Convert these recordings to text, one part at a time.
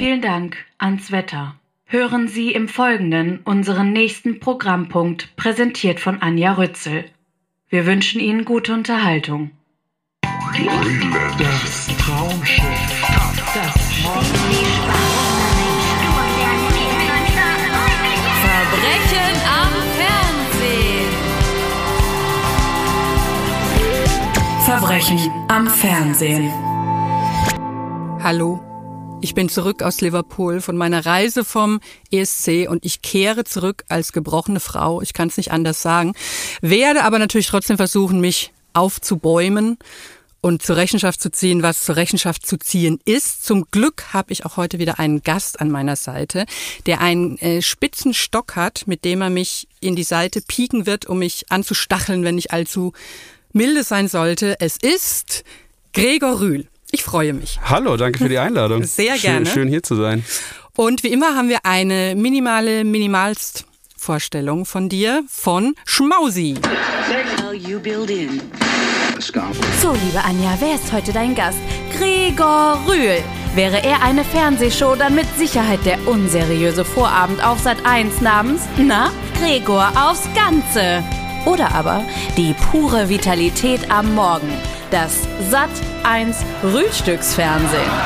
Vielen Dank ans Wetter. Hören Sie im Folgenden unseren nächsten Programmpunkt, präsentiert von Anja Rützel. Wir wünschen Ihnen gute Unterhaltung. Das Traumschiff. Das Verbrechen am Fernsehen. Verbrechen am Fernsehen. Hallo, ich bin zurück aus Liverpool von meiner Reise vom ESC und ich kehre zurück als gebrochene Frau. Ich kann es nicht anders sagen. Werde aber natürlich trotzdem versuchen, mich aufzubäumen und zur Rechenschaft zu ziehen, was zur Rechenschaft zu ziehen ist. Zum Glück habe ich auch heute wieder einen Gast an meiner Seite, der einen äh, spitzen Stock hat, mit dem er mich in die Seite pieken wird, um mich anzustacheln, wenn ich allzu milde sein sollte. Es ist Gregor Rühl. Ich freue mich. Hallo, danke für die Einladung. Sehr schön, gerne. Schön hier zu sein. Und wie immer haben wir eine minimale, minimalst Vorstellung von dir von Schmausi. So, liebe Anja, wer ist heute dein Gast? Gregor Rühl. Wäre er eine Fernsehshow, dann mit Sicherheit der unseriöse Vorabend auf Sat 1 namens Na, Gregor aufs Ganze. Oder aber die pure Vitalität am Morgen. Das Sat 1 Frühstücksfernsehen.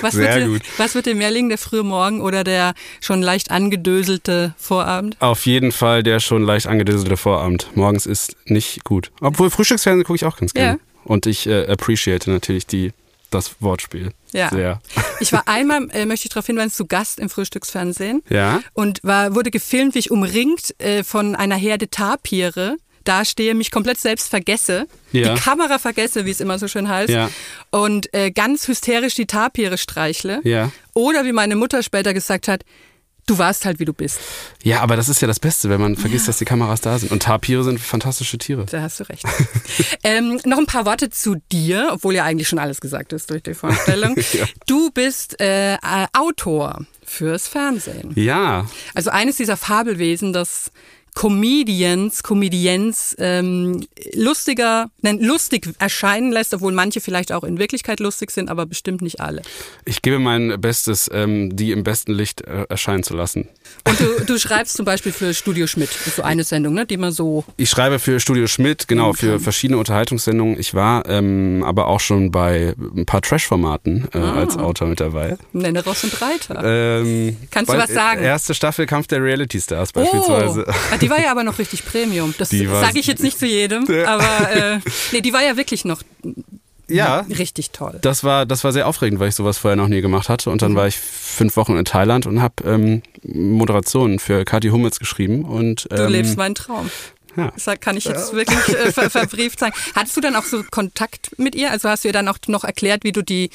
Was, Sehr wird dir, gut. was wird dir mehr liegen, der frühe Morgen oder der schon leicht angedöselte Vorabend? Auf jeden Fall der schon leicht angedöselte Vorabend. Morgens ist nicht gut. Obwohl Frühstücksfernsehen gucke ich auch ganz gerne. Ja. Und ich äh, appreciate natürlich die, das Wortspiel Ja. sehr. Ich war einmal, äh, möchte ich darauf hinweisen, zu Gast im Frühstücksfernsehen. Ja? Und war, wurde gefilmt, wie ich umringt äh, von einer Herde Tapire da stehe, mich komplett selbst vergesse, Ja. die Kamera vergesse, wie es immer so schön heißt, Ja. und äh, ganz hysterisch die Tapire streichle. Ja. Oder wie meine Mutter später gesagt hat, du warst halt, wie du bist. Ja, aber das ist ja das Beste, wenn man vergisst, dass die Kameras da sind. Und Tapire sind fantastische Tiere. Da hast du recht. ähm, noch ein paar Worte zu dir, obwohl ja eigentlich schon alles gesagt ist durch die Vorstellung. Ja. Du bist äh, Autor fürs Fernsehen. Ja, Also eines dieser Fabelwesen, das Comedians, Comedians ähm, lustiger, nein, lustig erscheinen lässt, obwohl manche vielleicht auch in Wirklichkeit lustig sind, aber bestimmt nicht alle. ich gebe mein Bestes, ähm, die im besten Licht äh, erscheinen zu lassen. Und du, du schreibst zum Beispiel für Studio Schmidt, das ist so eine Sendung, ne, die man so Ich schreibe für Studio Schmidt, genau, für verschiedene Unterhaltungssendungen. Ich war ähm, aber auch schon bei ein paar Trash-Formaten äh, Ah. als Autor mit dabei. nenne Ross und Reiter. Ähm, Kannst du was sagen? Erste Staffel Kampf der Reality Stars beispielsweise. Oh, die war ja aber noch richtig Premium. Das sage ich jetzt nicht zu jedem, aber äh, nee, die war ja wirklich noch Ja, richtig toll. das war, das war sehr aufregend, weil ich sowas vorher noch nie gemacht hatte. Und Mhm. dann war ich fünf Wochen in Thailand und habe ähm, Moderationen für Kathi Hummels geschrieben. Und, Du ähm, lebst meinen Traum. Ja. Das kann ich jetzt wirklich äh, ver verbrieft sagen. Hattest du dann auch so Kontakt mit ihr? Also hast du ihr dann auch noch erklärt, wie du die,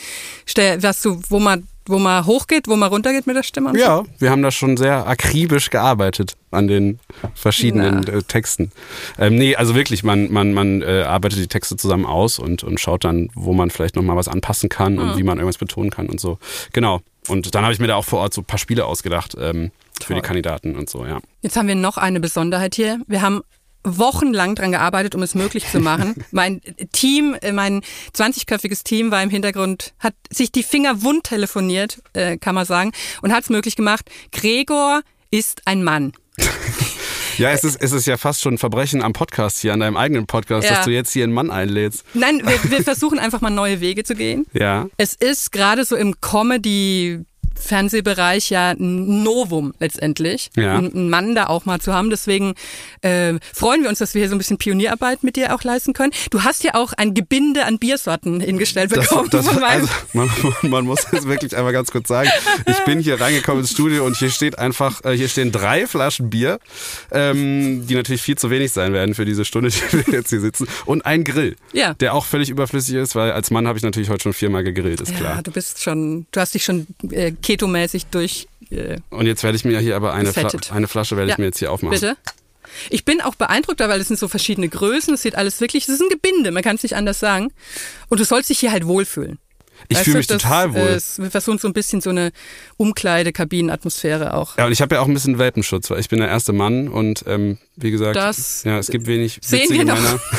Stell- was du, wo man, wo man hochgeht, wo man runtergeht mit der Stimme? Ja, wir haben da schon sehr akribisch gearbeitet an den verschiedenen Na. äh, Texten. Ähm, nee, also wirklich, man, man, man äh, arbeitet die Texte zusammen aus und, und schaut dann, wo man vielleicht nochmal was anpassen kann Mhm. und wie man irgendwas betonen kann und so. Genau. Und dann habe ich mir da auch vor Ort so ein paar Spiele ausgedacht ähm, für die Kandidaten und so, ja. Jetzt haben wir noch eine Besonderheit hier. Wir haben wochenlang dran gearbeitet, um es möglich zu machen. mein Team, äh, mein 20-köpfiges Team war im Hintergrund, hat sich die Finger wund telefoniert, äh, kann man sagen, und hat es möglich gemacht. Gregor ist ein Mann. Ja, es ist, es ist ja fast schon ein Verbrechen am Podcast hier, an deinem eigenen Podcast, Ja. dass du jetzt hier einen Mann einlädst. Nein, wir, wir versuchen einfach mal neue Wege zu gehen. Ja. Es ist gerade so im Comedy Fernsehbereich ja ein Novum letztendlich, Ja. einen Mann da auch mal zu haben. Deswegen äh, freuen wir uns, dass wir hier so ein bisschen Pionierarbeit mit dir auch leisten können. Du hast ja auch ein Gebinde an Biersorten hingestellt Das, bekommen. das, meinem- also, man, man muss es wirklich einmal ganz kurz sagen. Ich bin hier reingekommen ins Studio und hier steht einfach, äh, hier stehen drei Flaschen Bier, ähm, die natürlich viel zu wenig sein werden für diese Stunde, die wir jetzt hier sitzen, und ein Grill, Ja. der auch völlig überflüssig ist, weil als Mann habe ich natürlich heute schon viermal gegrillt, ist ja, klar. du bist schon, du hast dich schon äh, ketomäßig durch. Äh, Und jetzt werde ich mir hier aber eine, Fla eine Flasche werde ich Ja. mir jetzt hier aufmachen. bitte. Ich bin auch beeindruckt, weil es sind so verschiedene Größen. Es sieht alles wirklich, es ist ein Gebinde, man kann es nicht anders sagen. Und du sollst dich hier halt wohlfühlen. Ich fühle mich das, total wohl. äh, es- Wir versuchen so ein bisschen so eine Umkleidekabinenatmosphäre auch. Ja, und ich habe ja auch ein bisschen Welpenschutz, weil ich bin der erste Mann und ähm, wie gesagt, Das ja, es gibt wenig sehen wir noch. Männer.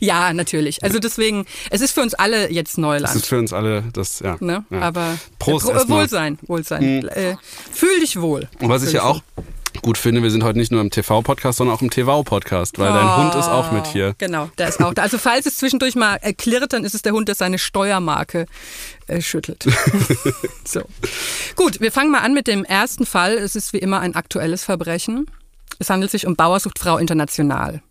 Ja, natürlich. Also deswegen, es ist für uns alle jetzt Neuland. ist für uns alle das, ja. Ne? ja. Aber Prost äh, Pro-. Wohlsein, Wohlsein. Äh, fühl dich wohl. Und was ich ja auch gut finde, wir sind heute nicht nur im TV-Podcast, sondern auch im TV-Podcast, weil dein Hund ist auch mit hier. Genau, der ist auch da. Also falls es zwischendurch mal klirrt, dann ist es der Hund, der seine Steuermarke äh, schüttelt. so. Gut, wir fangen mal an mit dem ersten Fall. Es ist wie immer ein aktuelles Verbrechen. Es handelt sich um Bauersuchtfrau International.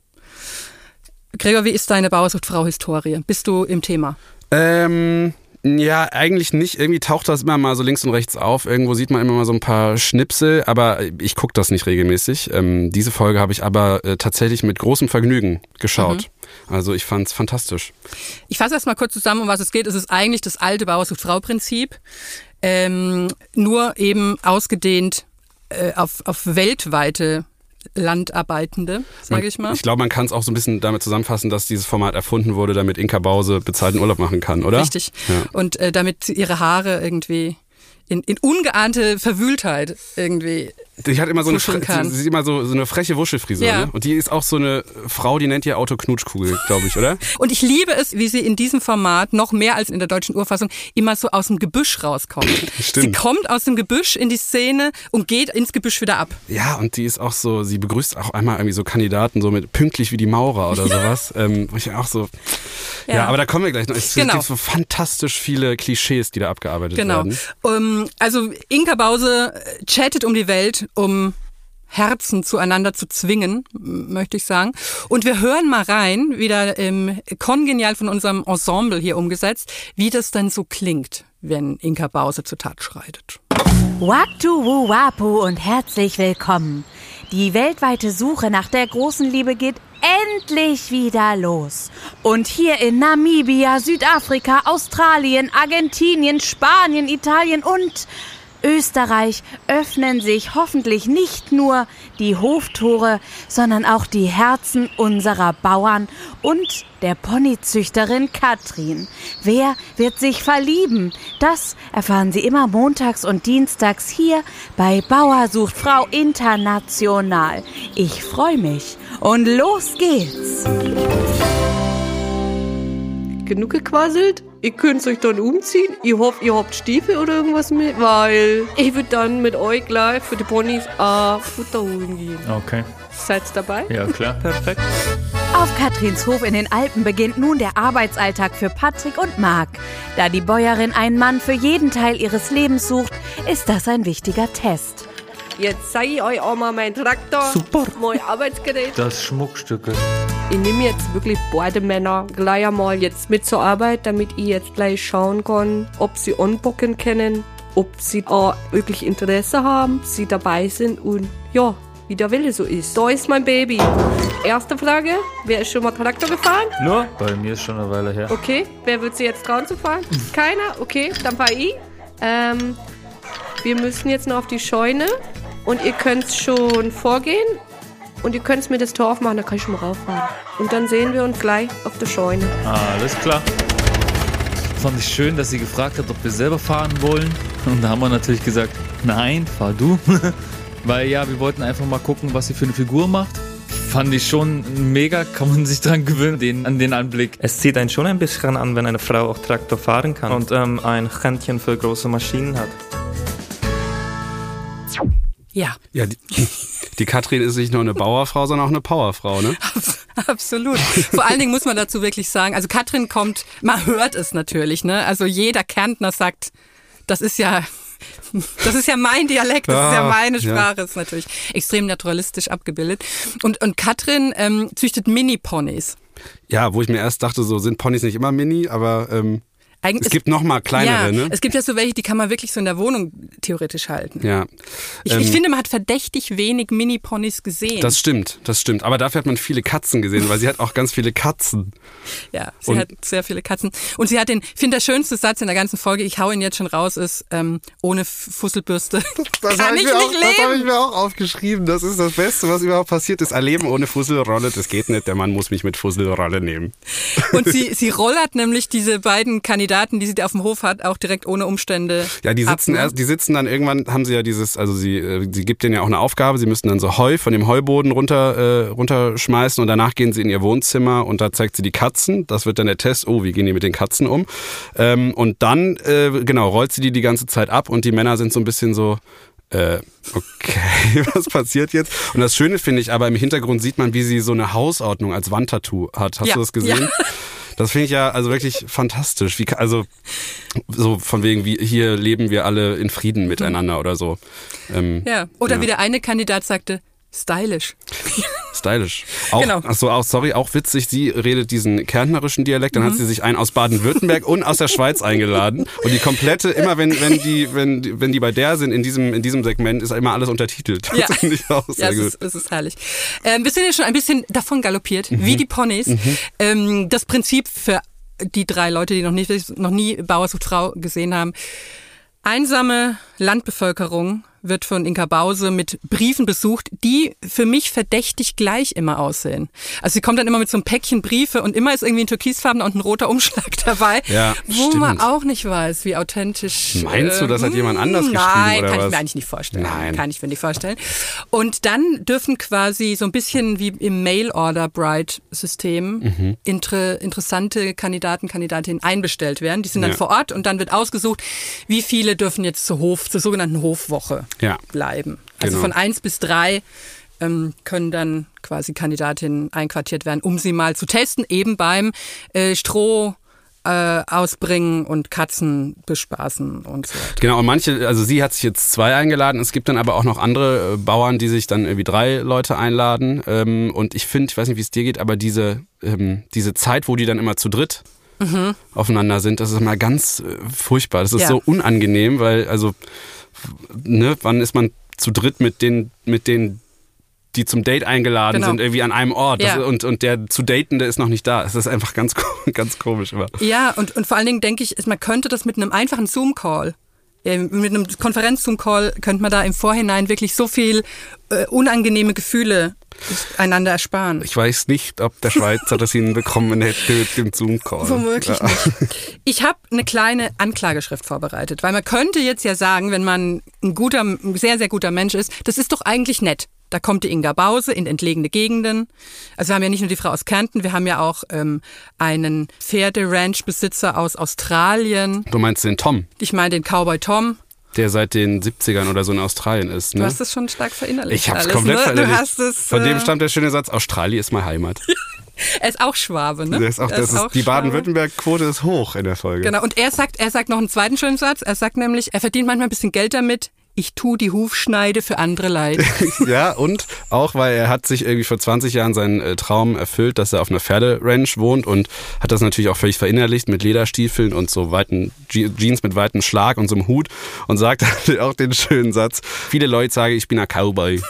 Gregor, wie ist deine Bauersuchtfrau-Historie? Bist du im Thema? Ähm, ja, eigentlich nicht. Irgendwie taucht das immer mal so links und rechts auf. Irgendwo sieht man immer mal so ein paar Schnipsel, aber ich gucke das nicht regelmäßig. Ähm, diese Folge habe ich aber äh, tatsächlich mit großem Vergnügen geschaut. Also ich fand's fantastisch. Ich fasse erst mal kurz zusammen, um was es geht. Es ist eigentlich das alte Bauersucht-Frau-Prinzip, ähm, nur eben ausgedehnt äh, auf, auf weltweite Landarbeitende, sage ich mal. Ich glaube, man kann es auch so ein bisschen damit zusammenfassen, dass dieses Format erfunden wurde, damit Inka Bause bezahlten Urlaub machen kann, oder? Richtig. Ja. Und äh, damit ihre Haare irgendwie in, in ungeahnte Verwühltheit irgendwie. Die hat immer so eine, sie, sie immer so, so eine freche Wuschelfrisur. Ja. Ne? Und die ist auch so eine Frau, die nennt ihr Auto Knutschkugel, glaube ich, oder? Und ich liebe es, wie sie in diesem Format noch mehr als in der deutschen Urfassung immer so aus dem Gebüsch rauskommt. Stimmt. Sie kommt aus dem Gebüsch in die Szene und geht ins Gebüsch wieder ab. Ja, und die ist auch so, sie begrüßt auch einmal irgendwie so Kandidaten so mit pünktlich wie die Maurer oder sowas. Ähm, wo ich auch so. Ja. Ja. aber da kommen wir gleich noch. Es Genau. gibt so fantastisch viele Klischees, die da abgearbeitet Genau. werden. Um, also Inka Bause äh, chattet um die Welt, um Herzen zueinander zu zwingen, möchte ich sagen. Und wir hören mal rein, wieder ähm, kongenial von unserem Ensemble hier umgesetzt, wie das dann so klingt, wenn Inka Bause zur Tat schreitet. Waktu Wapu und herzlich willkommen. Die weltweite Suche nach der großen Liebe geht endlich wieder los. Und hier in Namibia, Südafrika, Australien, Argentinien, Spanien, Italien und Österreich öffnen sich hoffentlich nicht nur die Hoftore, sondern auch die Herzen unserer Bauern und der Ponyzüchterin Katrin. Wer wird sich verlieben? Das erfahren Sie immer montags und dienstags hier bei Bauer sucht Frau International. Ich freue mich und los geht's. genug gequasselt. Ihr könnt euch dann umziehen. Ich hoffe, ihr habt Stiefel oder irgendwas mit, weil ich würde dann mit euch gleich für die Ponys äh, Futter holen gehen. Okay. Seid dabei? Ja, klar. Perfekt. Auf Katrins Hof in den Alpen beginnt nun der Arbeitsalltag für Patrick und Marc. Da die Bäuerin einen Mann für jeden Teil ihres Lebens sucht, ist das ein wichtiger Test. Jetzt zeige ich euch auch mal meinen Traktor. Super. Mein Arbeitsgerät. Das Schmuckstücke. Ich nehme jetzt wirklich beide Männer gleich einmal jetzt mit zur Arbeit, damit ich jetzt gleich schauen kann, ob sie anbocken können, ob sie auch wirklich Interesse haben, sie dabei sind und ja, wie der Wille so ist. Da ist mein Baby. Erste Frage, wer ist schon mal Traktor gefahren? Nur? Bei mir ist schon eine Weile her. Okay, wer wird sie jetzt trauen zu fahren? Keiner? Okay, dann fahr ich. Ähm, wir müssen jetzt noch auf die Scheune und ihr könnt schon vorgehen und ihr könnt mir das Tor aufmachen, dann kann ich schon mal rauffahren. Und dann sehen wir uns gleich auf der Scheune. Alles klar. Fand ich schön, dass sie gefragt hat, ob wir selber fahren wollen. Und da haben wir natürlich gesagt, nein, fahr du. Weil ja, wir wollten einfach mal gucken, was sie für eine Figur macht. Fand ich schon mega, kann man sich dran gewöhnen, den, an den Anblick. Es zieht einen schon ein bisschen an, wenn eine Frau auch Traktor fahren kann und ähm, ein Händchen für große Maschinen hat. Ja, Ja, die, die Katrin ist nicht nur eine Bauerfrau, sondern auch eine Powerfrau, ne? absolut. Vor allen Dingen muss man dazu wirklich sagen, also Katrin kommt, man hört es natürlich, ne? Also jeder Kärntner sagt, das ist ja das ist ja mein Dialekt, das ist ja Ah, meine ja. Sprache, ist natürlich extrem naturalistisch abgebildet. Und, und Katrin ähm, züchtet Mini-Ponys. Ja, wo ich mir erst dachte, so sind Ponys nicht immer mini, aber ähm, Eigentlich- es gibt noch mal kleinere, ja, ne? Es gibt ja so welche, die kann man wirklich so in der Wohnung theoretisch halten. Ja. Ich, Ähm, ich finde, man hat verdächtig wenig Mini-Ponys gesehen. Das stimmt, das stimmt. Aber dafür hat man viele Katzen gesehen, weil sie hat auch ganz viele Katzen. Ja, sie Und- hat sehr viele Katzen. Und sie hat den, ich finde der schönste Satz in der ganzen Folge, ich hau ihn jetzt schon raus, ist, ähm, ohne Fusselbürste kann hab ich mir nicht auch, Das habe ich mir auch aufgeschrieben. Das ist das Beste, was überhaupt passiert ist. Ein Leben ohne Fusselrolle, das geht nicht. Der Mann muss mich mit Fusselrolle nehmen. Und sie, sie rollert nämlich diese beiden Kandidaten Kandidaten, die sie da auf dem Hof hat, auch direkt ohne Umstände. Ja, die sitzen ab, ne? erst, die sitzen dann irgendwann, haben sie ja dieses, also sie, äh, sie gibt denen ja auch eine Aufgabe, sie müssen dann so Heu von dem Heuboden runter, äh, runterschmeißen und danach gehen sie in ihr Wohnzimmer und da zeigt sie die Katzen. Das wird dann der Test, oh, wie gehen die mit den Katzen um? Ähm, und dann, äh, genau, rollt sie die die ganze Zeit ab und die Männer sind so ein bisschen so, äh, okay, was passiert jetzt? Und das Schöne finde ich aber, im Hintergrund sieht man, wie sie so eine Hausordnung als Wandtattoo hat. Hast Ja, du das gesehen? ja. Das finde ich ja also wirklich fantastisch. Wie, also so von wegen, wie hier leben wir alle in Frieden miteinander oder so. Ähm, Ja. Oder Ja. wie der eine Kandidat sagte, stylish. Stylisch. Auch, Genau. ach so, auch, sorry, auch witzig, sie redet diesen kärntnerischen Dialekt, dann hat Mhm. sie sich einen aus Baden-Württemberg und aus der Schweiz eingeladen. Und die komplette, immer wenn, wenn die, wenn, wenn die bei der sind in diesem, in diesem Segment, ist immer alles untertitelt. Das Ja. finde ich auch sehr Ja, es gut. ist, es ist herrlich. Ähm, wir sind ja schon ein bisschen davon galoppiert, Mhm. wie die Ponys. Ähm, das Prinzip für die drei Leute, die noch, nicht, noch nie Bauer sucht Frau gesehen haben. Einsame Landbevölkerung wird von Inka Bause mit Briefen besucht, die für mich verdächtig gleich immer aussehen. Also sie kommt dann immer mit so einem Päckchen Briefe und immer ist irgendwie ein türkisfarbener und ein roter Umschlag dabei, Ja, wo man stimmt. auch nicht weiß, wie authentisch. Meinst du, das hat jemand anders Nein, geschrieben, oder kann ich was? mir eigentlich nicht vorstellen. Nein. Kann ich mir nicht vorstellen. Und dann dürfen quasi so ein bisschen wie im Mail-Order-Bride-System Mhm. inter, interessante Kandidaten, Kandidatinnen einbestellt werden. Die sind dann Ja. vor Ort und dann wird ausgesucht, wie viele dürfen jetzt zur Hof, zur sogenannten Hofwoche Ja. bleiben. Also Genau. von eins bis drei ähm, können dann quasi Kandidatinnen einquartiert werden, um sie mal zu testen, eben beim äh, Stroh äh, ausbringen und Katzen bespaßen und so weiter. Genau, und manche, also sie hat sich jetzt zwei eingeladen. Es gibt dann aber auch noch andere äh, Bauern, die sich dann irgendwie drei Leute einladen. Ähm, und ich finde, ich weiß nicht, wie es dir geht, aber diese, ähm, diese Zeit, wo die dann immer zu dritt aufeinander sind, das ist immer ganz äh, furchtbar. Das ist Ja. so unangenehm, weil, also, ne, wann ist man zu dritt mit den, mit den die zum Date eingeladen Genau. sind, irgendwie an einem Ort. Das, Ja. und, und der zu Datende ist noch nicht da. Es ist einfach ganz, ganz komisch immer. Ja, und, und vor allen Dingen denke ich, man könnte das mit einem einfachen Zoom-Call, äh, mit einem Konferenz-Zoom-Call, könnte man da im Vorhinein wirklich so viel äh, unangenehme Gefühle einander ersparen. Ich weiß nicht, ob der Schweizer das hinbekommen hätte mit dem Zoom-Call. Womöglich Ja. nicht. Ich habe eine kleine Anklageschrift vorbereitet, weil man könnte jetzt ja sagen, wenn man ein guter, ein sehr, sehr guter Mensch ist, das ist doch eigentlich nett. Da kommt die Inga Bause in entlegene Gegenden. Also wir haben ja nicht nur die Frau aus Kärnten, wir haben ja auch ähm, einen Pferderanch-Besitzer aus Australien. Du meinst den Tom, Ich meine den Cowboy Tom. Der seit den 70ern oder so in Australien ist. Du Ne? hast es schon stark verinnerlicht. ich hab's alles, komplett ne? verinnerlicht. Du es, Von dem äh, stammt der schöne Satz, Australien ist meine Heimat. Er ist auch Schwabe, ne? Ist auch, das ist, auch die. Baden-Württemberg-Quote ist hoch in der Folge. Genau, und er sagt, er sagt noch einen zweiten schönen Satz. Er sagt nämlich, er verdient manchmal ein bisschen Geld damit. Ich tu die Hufschneide für andere leid. Ja, und auch, weil er hat sich irgendwie vor 20 Jahren seinen äh, Traum erfüllt, dass er auf einer Pferderanch wohnt und hat das natürlich auch völlig verinnerlicht mit Lederstiefeln und so weiten Je Jeans mit weitem Schlag und so einem Hut und sagt auch den schönen Satz, viele Leute sagen, ich bin ein Cowboy.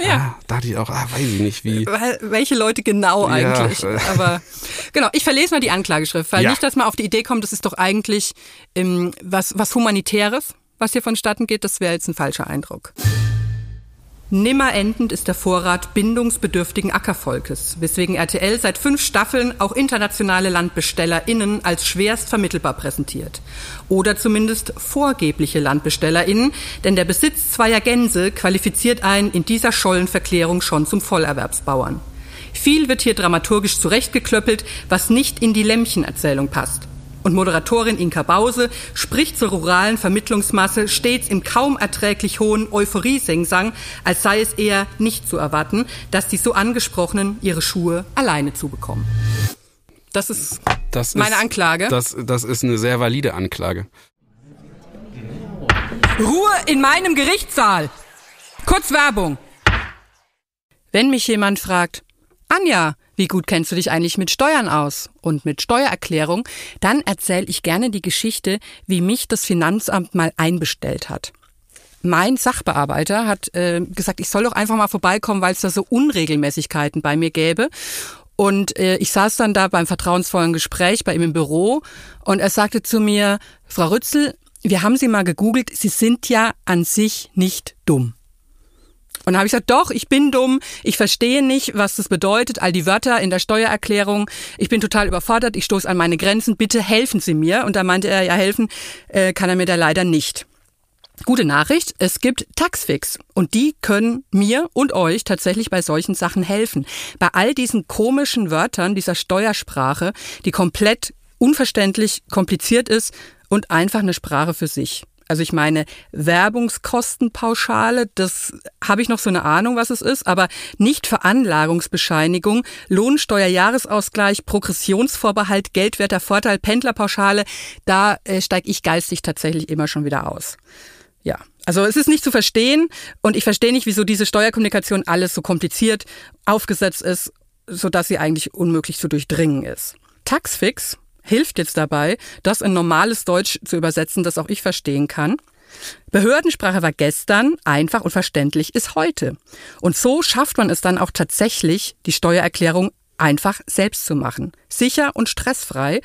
Ja. Ah, da dachte ich auch, ah, weiß ich nicht, wie. Weil- Welche Leute genau Ja, eigentlich? äh. Aber genau, ich verlese mal die Anklageschrift, weil Ja. nicht, dass man auf die Idee kommt, das ist doch eigentlich ähm, was, was Humanitäres, was hier vonstatten geht. Das wäre jetzt ein falscher Eindruck. Nimmer endend ist der Vorrat bindungsbedürftigen Ackervolkes, weswegen RTL seit fünf Staffeln auch internationale LandbestellerInnen als schwerst vermittelbar präsentiert. Oder zumindest vorgebliche LandbestellerInnen, denn der Besitz zweier Gänse qualifiziert einen in dieser Schollenverklärung schon zum Vollerwerbsbauern. Viel wird hier dramaturgisch zurechtgeklöppelt, was nicht in die Lämmchenerzählung passt. Und Moderatorin Inka Bause spricht zur ruralen Vermittlungsmasse stets im kaum erträglich hohen Euphorie-Singsang, als sei es eher nicht zu erwarten, dass die so angesprochenen ihre Schuhe alleine zubekommen. Das ist Das meine ist, Anklage. Das, das ist eine sehr valide Anklage. Ruhe in meinem Gerichtssaal. Kurz Werbung. Wenn mich jemand fragt, Anja, wie gut kennst du dich eigentlich mit Steuern aus und mit Steuererklärung, dann erzähle ich gerne die Geschichte, wie mich das Finanzamt mal einbestellt hat. Mein Sachbearbeiter hat äh, gesagt, ich soll doch einfach mal vorbeikommen, weil es da so Unregelmäßigkeiten bei mir gäbe. Und äh, ich saß dann da beim vertrauensvollen Gespräch bei ihm im Büro und er sagte zu mir, Frau Rützel, wir haben Sie mal gegoogelt, Sie sind ja an sich nicht dumm. Und dann habe ich gesagt, doch, ich bin dumm, ich verstehe nicht, was das bedeutet, all die Wörter in der Steuererklärung. Ich bin total überfordert, ich stoße an meine Grenzen, bitte helfen Sie mir. Und da meinte er, ja, helfen äh, kann er mir da leider nicht. Gute Nachricht, es gibt Taxfix und die können mir und euch tatsächlich bei solchen Sachen helfen. Bei all diesen komischen Wörtern dieser Steuersprache, die komplett unverständlich, kompliziert ist und einfach eine Sprache für sich. Also ich meine, Werbungskostenpauschale, das habe ich noch so eine Ahnung, was es ist, aber nicht Veranlagungsbescheinigung, Lohnsteuerjahresausgleich, Progressionsvorbehalt, geldwerter Vorteil, Pendlerpauschale, da äh, steige ich geistig tatsächlich immer schon wieder aus. Ja, also es ist nicht zu verstehen und ich verstehe nicht, wieso diese Steuerkommunikation alles so kompliziert aufgesetzt ist, so dass sie eigentlich unmöglich zu durchdringen ist. Taxfix hilft jetzt dabei, das in normales Deutsch zu übersetzen, das auch ich verstehen kann. Behördensprache war gestern, einfach und verständlich ist heute. Und so schafft man es dann auch tatsächlich, die Steuererklärung einfach selbst zu machen. Sicher und stressfrei.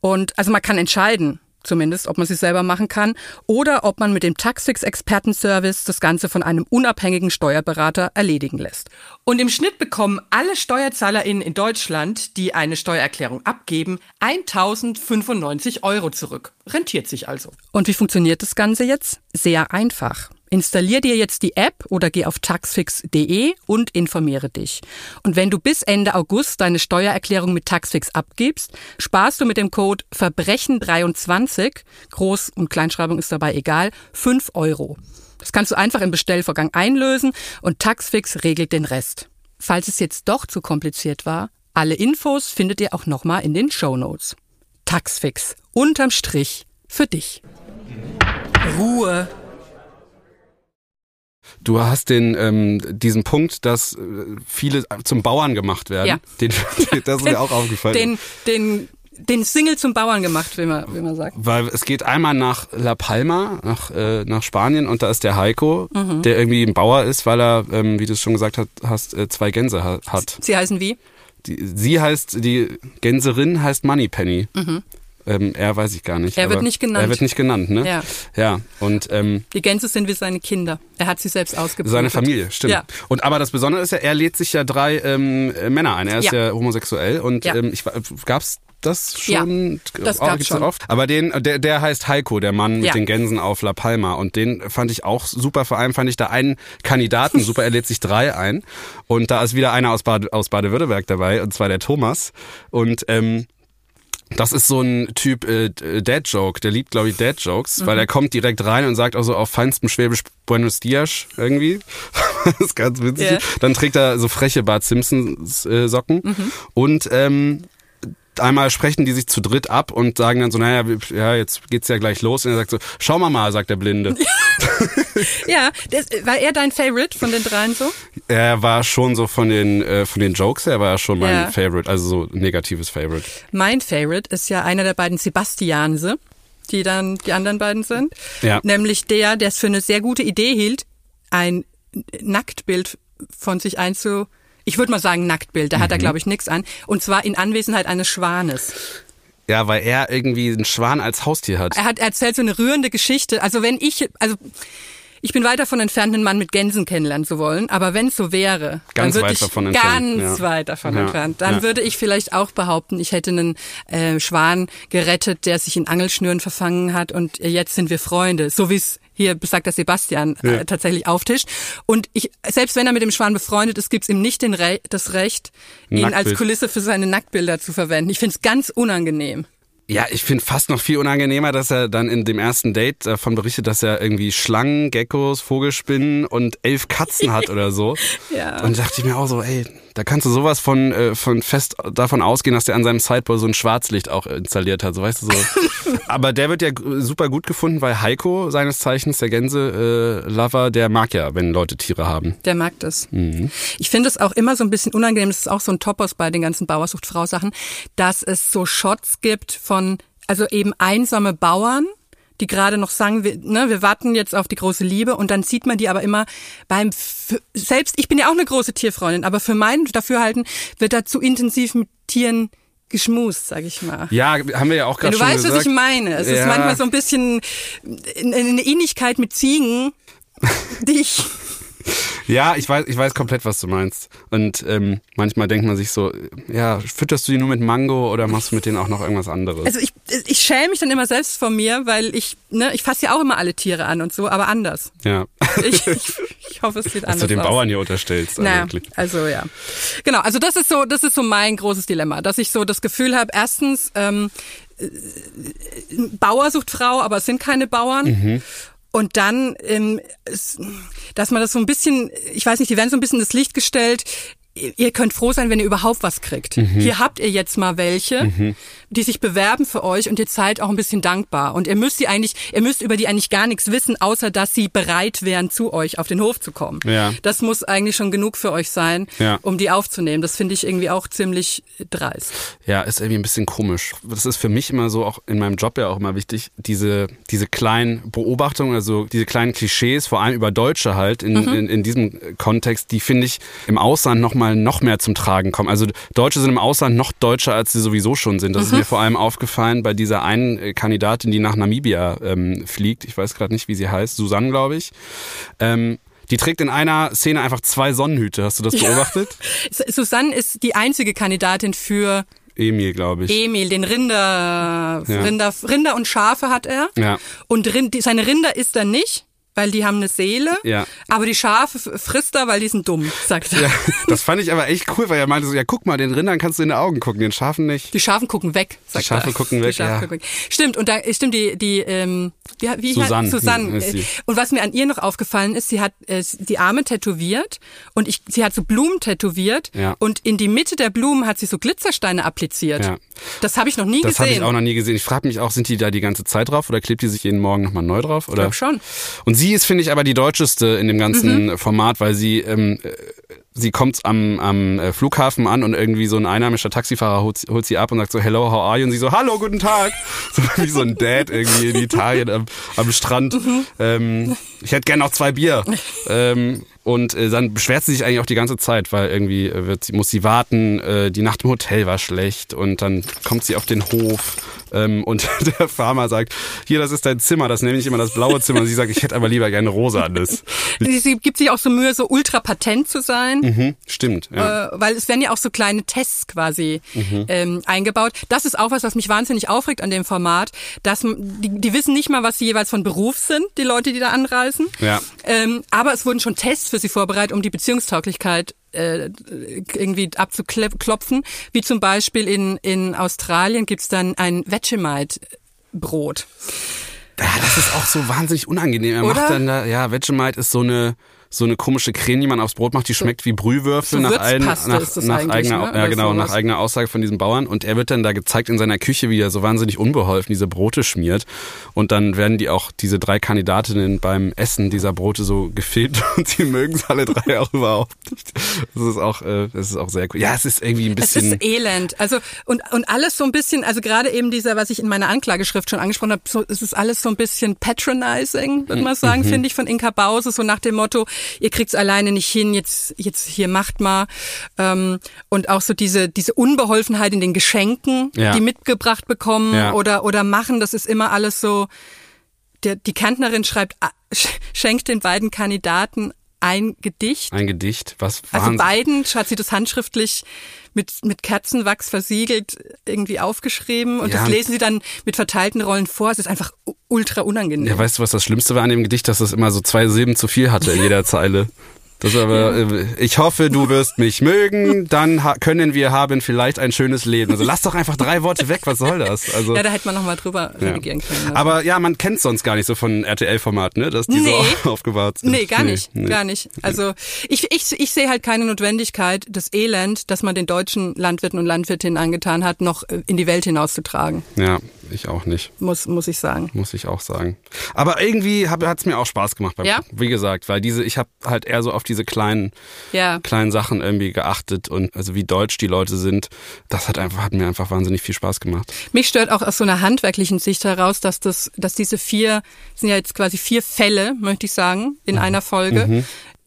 Und also man kann entscheiden, zumindest, ob man sie selber machen kann, oder ob man mit dem Taxfix-Expertenservice das Ganze von einem unabhängigen Steuerberater erledigen lässt. Und im Schnitt bekommen alle SteuerzahlerInnen in Deutschland, die eine Steuererklärung abgeben, 1095 Euro zurück. Rentiert sich also. Und wie funktioniert das Ganze jetzt? Sehr einfach. Installier dir jetzt die App oder geh auf taxfix.de und informiere dich. Und wenn du bis Ende August deine Steuererklärung mit Taxfix abgibst, sparst du mit dem Code Verbrechen23, Groß- und Kleinschreibung ist dabei egal, 5 Euro. Das kannst du einfach im Bestellvorgang einlösen und Taxfix regelt den Rest. Falls es jetzt doch zu kompliziert war, alle Infos findet ihr auch nochmal in den Show Notes. Taxfix, unterm Strich, für dich. Ruhe. Du hast den ähm, diesen Punkt, dass äh, viele zum Bauern gemacht werden. Ja. Den, das ist mir auch aufgefallen. Den, den, den Single zum Bauern gemacht, wie man, wie man sagt. Weil es geht einmal nach La Palma, nach, äh, nach Spanien und da ist der Heiko, der irgendwie ein Bauer ist, weil er, ähm, wie du es schon gesagt hast, äh, zwei Gänse ha hat. Sie heißen wie? Die, sie heißt, die Gänserin heißt Moneypenny. Ähm, er weiß ich gar nicht. Er wird nicht genannt. Er wird nicht genannt, ne? Ja. Ja, und ähm, Die Gänse sind wie seine Kinder. Er hat sie selbst ausgebrütet. seine Familie, stimmt. Ja. Und aber das Besondere ist ja, er lädt sich ja drei ähm, äh, Männer ein. Er ist ja, Ja. homosexuell und Ja. ähm, ich gab's das schon? Ja, das Oh, gab's schon. oft. Aber den, der, der heißt Heiko, der Mann mit Ja. den Gänsen auf La Palma. Und den fand ich auch super. Vor allem fand ich da einen Kandidaten super. Er lädt sich drei ein. Und da ist wieder einer aus, Bade, aus Baden-Württemberg dabei, und zwar der Thomas. Und ähm, das ist so ein Typ äh, Dad-Joke, der liebt, glaube ich, Dad-Jokes, Mhm. weil er kommt direkt rein und sagt auch so auf feinstem Schwäbisch Buenos Dias irgendwie. das ist ganz witzig. Ja. Dann trägt er so freche Bart Simpsons äh, Socken Mhm. und ähm, einmal sprechen die sich zu dritt ab und sagen dann so, naja, ja, jetzt geht's ja gleich los. Und er sagt so, schau mal mal, sagt der Blinde. Ja, das, war er dein Favorite von den dreien so? er war schon so von den äh, von den Jokes her war er schon mein Ja. Favorite, also so negatives Favorite. Mein Favorite ist ja einer der beiden Sebastianse, die dann die anderen beiden sind. Ja. Nämlich der, der es für eine sehr gute Idee hielt, ein Nacktbild von sich einzu... Ich würde mal sagen Nacktbild, da hat Mhm. er glaube ich nichts an. Und zwar in Anwesenheit eines Schwanes. Ja, weil er irgendwie einen Schwan als Haustier hat. Er hat erzählt so eine rührende Geschichte. Also wenn ich, also ich bin weit davon entfernt, einen Mann mit Gänsen kennenlernen zu wollen, aber wenn es so wäre, Ganz dann würde weit ich davon entfernt, ganz ja. weit davon Ja, entfernt. Dann ja. würde ich vielleicht auch behaupten, ich hätte einen äh, Schwan gerettet, der sich in Angelschnüren verfangen hat und jetzt sind wir Freunde, so wie es hier besagter Sebastian Ja. äh, tatsächlich auftischt. Und ich, selbst wenn er mit dem Schwan befreundet ist, gibt's ihm nicht den Re das Recht, ihn als. Kulisse für seine Nacktbilder zu verwenden. Ich finde es ganz unangenehm. Ja, ich finde fast noch viel unangenehmer, dass er dann in dem ersten Date davon berichtet, dass er irgendwie Schlangen, Geckos, Vogelspinnen und elf Katzen hat oder so. Ja. Und da dachte ich mir auch so, ey, da kannst du sowas von, äh, von fest davon ausgehen, dass der an seinem Sideboard so ein Schwarzlicht auch installiert hat. So weißt du so. Aber der wird ja super gut gefunden, weil Heiko seines Zeichens, der Gänse-Lover, der mag ja, wenn Leute Tiere haben. Der mag das. Mhm. Ich finde es auch immer so ein bisschen unangenehm, das ist auch so ein Topos bei den ganzen Bauersucht-Frau-Sachen, dass es so Shots gibt von, also eben einsame Bauern, die gerade noch sagen, wir, ne, wir warten jetzt auf die große Liebe und dann sieht man die aber immer beim, F selbst, ich bin ja auch eine große Tierfreundin, aber für mein Dafürhalten wird da zu intensiv mit Tieren geschmust, sag ich mal. Ja, haben wir ja auch gerade du schon weißt, gesagt. was ich meine. Es ist Ja. manchmal so ein bisschen eine Ähnlichkeit mit Ziegen, die ich Ja, ich weiß, ich weiß komplett, was du meinst. Und ähm, manchmal denkt man sich so, ja, fütterst du die nur mit Mango oder machst du mit denen auch noch irgendwas anderes? Also ich, ich schäme mich dann immer selbst vor mir, weil ich, ne, ich fasse ja auch immer alle Tiere an und so, aber anders. ja. Ich, ich, ich hoffe, es sieht anders du den aus. Bauern hier unterstellst. Naja, also ja. Genau, also das ist so, das ist so mein großes Dilemma, dass ich so das Gefühl habe, erstens, ähm, äh, Bauer sucht Frau, aber es sind keine Bauern. Mhm. Und dann, ähm, dass man das so ein bisschen, ich weiß nicht, die werden so ein bisschen ins Licht gestellt. Ihr könnt froh sein, wenn ihr überhaupt was kriegt. Mhm. Hier habt ihr jetzt mal welche, die sich bewerben für euch und ihr seid auch ein bisschen dankbar. Und ihr müsst die eigentlich, ihr müsst über die eigentlich gar nichts wissen, außer dass sie bereit wären, zu euch auf den Hof zu kommen. Ja. Das muss eigentlich schon genug für euch sein, Ja. um die aufzunehmen. Das finde ich irgendwie auch ziemlich dreist. Ja, ist irgendwie ein bisschen komisch. Das ist für mich immer so, auch in meinem Job ja auch immer wichtig, diese, diese kleinen Beobachtungen, also diese kleinen Klischees, vor allem über Deutsche halt, in, Mhm. in, in diesem Kontext, die finde ich im Ausland nochmal noch mehr zum Tragen kommen. Also Deutsche sind im Ausland noch deutscher, als sie sowieso schon sind. Das Mhm. ist mir vor allem aufgefallen bei dieser einen äh, Kandidatin, die nach Namibia ähm, fliegt. Ich weiß gerade nicht, wie sie heißt. Susanne, glaube ich. Ähm, die trägt in einer Szene einfach zwei Sonnenhüte. Hast du das beobachtet? S- Susanne ist die einzige Kandidatin für Emil, glaube ich. Emil, den Rinder, Ja. Rinder, Rinder und Schafe hat er. Ja. Und Rind, seine Rinder isst er nicht, weil die haben eine Seele. Ja. Aber die Schafe frisst er, weil die sind dumm, sagt er. Ja, das fand ich aber echt cool, weil er meinte so, ja guck mal, den Rindern kannst du in die Augen gucken, den Schafen nicht. Die Schafen gucken weg, sagt Schafe er. gucken weg, die Schafe ja. gucken weg. Stimmt, und da stimmt die, die ähm, wie, wie Susanne, Susanne. ist sie. äh, Und was mir an ihr noch aufgefallen ist, sie hat äh, die Arme tätowiert und ich, sie hat so Blumen tätowiert Ja. und in die Mitte der Blumen hat sie so Glitzersteine appliziert. Ja. Das habe ich noch nie Das habe gesehen. ich auch noch nie gesehen. Ich frage mich auch, sind die da die ganze Zeit drauf oder klebt die sich jeden Morgen nochmal neu drauf? Oder? glaub schon. Und sie ist, finde ich, aber die deutscheste in dem ganzen Format, weil sie, ähm, äh, sie kommt am, am äh, Flughafen an und irgendwie so ein einheimischer Taxifahrer holt, sie- holt sie ab und sagt so, hello, how are you? Und sie so, hallo, guten Tag. So wie so ein Dad irgendwie in Italien am, am Strand. Ähm, ich hätte gern noch zwei Bier. Ähm, und äh, dann beschwert sie sich eigentlich auch die ganze Zeit, weil irgendwie äh, wird sie, muss sie warten, äh, die Nacht im Hotel war schlecht und dann kommt sie auf den Hof ähm, und der Farmer sagt, hier, das ist dein Zimmer, das nehme ich immer das blaue Zimmer. Und sie sagt, ich hätte aber lieber gerne rosanes. Sie, sie gibt sich auch so Mühe, so ultra patent zu sein. Mhm, stimmt, ja. äh, weil es werden ja auch so kleine Tests quasi Mhm. ähm, eingebaut. Das ist auch was, was mich wahnsinnig aufregt an dem Format, dass die, die wissen nicht mal, was sie jeweils von Beruf sind, die Leute, die da anreisen. Ja. Ähm, aber es wurden schon Tests für sie vorbereitet, um die Beziehungstauglichkeit äh, irgendwie abzuklopfen. Wie zum Beispiel in, in Australien gibt's dann ein Vegemite-Brot. Ja, das ist auch so wahnsinnig unangenehm. Er Oder? macht dann da, ja, Vegemite ist so eine so eine komische Creme, die man aufs Brot macht, die schmeckt wie Brühwürfel so nach, allen, nach, nach eigener, ne? ja genau, nach eigener Aussage von diesem Bauern. Und er wird dann da gezeigt in seiner Küche, wie er so wahnsinnig unbeholfen diese Brote schmiert. Und dann werden die auch, diese drei Kandidatinnen beim Essen dieser Brote so gefilmt und sie mögen es alle drei auch überhaupt nicht. Das ist auch, äh, das ist auch sehr cool. Ja, es ist irgendwie ein Es bisschen. ist elend. Also und und alles so ein bisschen, also gerade eben dieser, was ich in meiner Anklageschrift schon angesprochen habe, so, es ist alles so ein bisschen patronizing, würde man sagen, Mhm. finde ich von Inka Bause, so nach dem Motto, ihr kriegt's alleine nicht hin, jetzt jetzt hier macht mal ähm, und auch so diese diese Unbeholfenheit in den Geschenken, Ja. die mitgebracht bekommen Ja. oder oder machen, das ist immer alles so. Der, die Kärntnerin schreibt, ah, sch- schenkt den beiden Kandidaten ein Gedicht. ein Gedicht, was Also Wahnsinn- beiden hat sie das handschriftlich mit, mit Kerzenwachs versiegelt irgendwie aufgeschrieben und Ja. das lesen sie dann mit verteilten Rollen vor. Es ist einfach ultra unangenehm. Ja, weißt du, was das Schlimmste war an dem Gedicht, dass es immer so zwei Silben zu viel hatte in jeder Zeile. Das aber, äh, ich hoffe, du wirst mich mögen, dann können wir haben vielleicht ein schönes Leben. Also lass doch einfach drei Worte weg, was soll das? Also, ja, da hätte man nochmal drüber ja. reagieren können. Also. Aber ja, man kennt sonst gar nicht so von RTL-Format, ne? Dass die Nee. so aufgebaut sind. Nee, gar nicht, nee. gar nicht. Also ich, ich, ich sehe halt keine Notwendigkeit, das Elend, das man den deutschen Landwirten und Landwirtinnen angetan hat, noch äh, in die Welt hinauszutragen, Ja, ich auch nicht. muss, muss ich sagen. muss ich auch sagen. Aber irgendwie hat es mir auch Spaß gemacht. Beim, Ja? Wie gesagt, weil diese, ich habe halt eher so auf diese kleinen, Ja. kleinen Sachen irgendwie geachtet und also wie deutsch die Leute sind, das hat einfach, hat mir einfach wahnsinnig viel Spaß gemacht. Mich stört auch aus so einer handwerklichen Sicht heraus, dass das, dass diese vier, das sind ja jetzt quasi vier Fälle, möchte ich sagen, in einer Folge,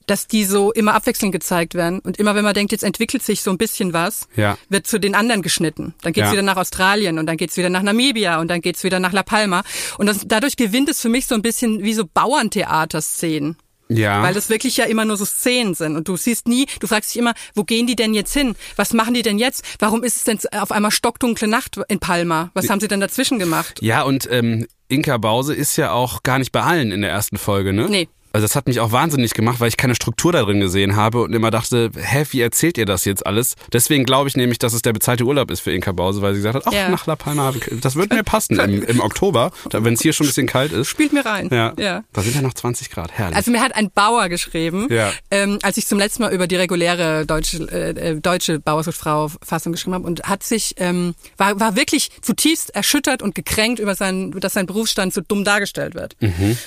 dass die so immer abwechselnd gezeigt werden. Und immer wenn man denkt, jetzt entwickelt sich so ein bisschen was, Ja. wird zu den anderen geschnitten. Dann geht's Ja. wieder nach Australien und dann geht's wieder nach Namibia und dann geht's wieder nach La Palma. Und das, dadurch gewinnt es für mich so ein bisschen wie so Bauerntheater-Szenen. Ja. Weil das wirklich ja immer nur so Szenen sind und du siehst nie, du fragst dich immer, wo gehen die denn jetzt hin? Was machen die denn jetzt? Warum ist es denn auf einmal stockdunkle Nacht in Palma? Was haben sie denn dazwischen gemacht? Ja, und ähm, Inka Bause ist ja auch gar nicht bei allen in der ersten Folge, ne? Nee. Also das hat mich auch wahnsinnig gemacht, weil ich keine Struktur da drin gesehen habe und immer dachte, hä, wie erzählt ihr das jetzt alles? Deswegen glaube ich nämlich, dass es der bezahlte Urlaub ist für Inka Bause, weil sie gesagt hat, ach, Ja. nach La Palma, das wird mir passen im, im Oktober, wenn es hier schon ein bisschen kalt ist. Spielt mir rein. Ja, ja. da sind ja noch 20 Grad, herrlich. Also mir hat ein Bauer geschrieben, Ja. ähm, als ich zum letzten Mal über die reguläre deutsche, äh, äh, deutsche Bauersfrau-Fassung geschrieben habe und hat sich, ähm, war, war wirklich zutiefst erschüttert und gekränkt über sein, dass sein Berufsstand so dumm dargestellt wird.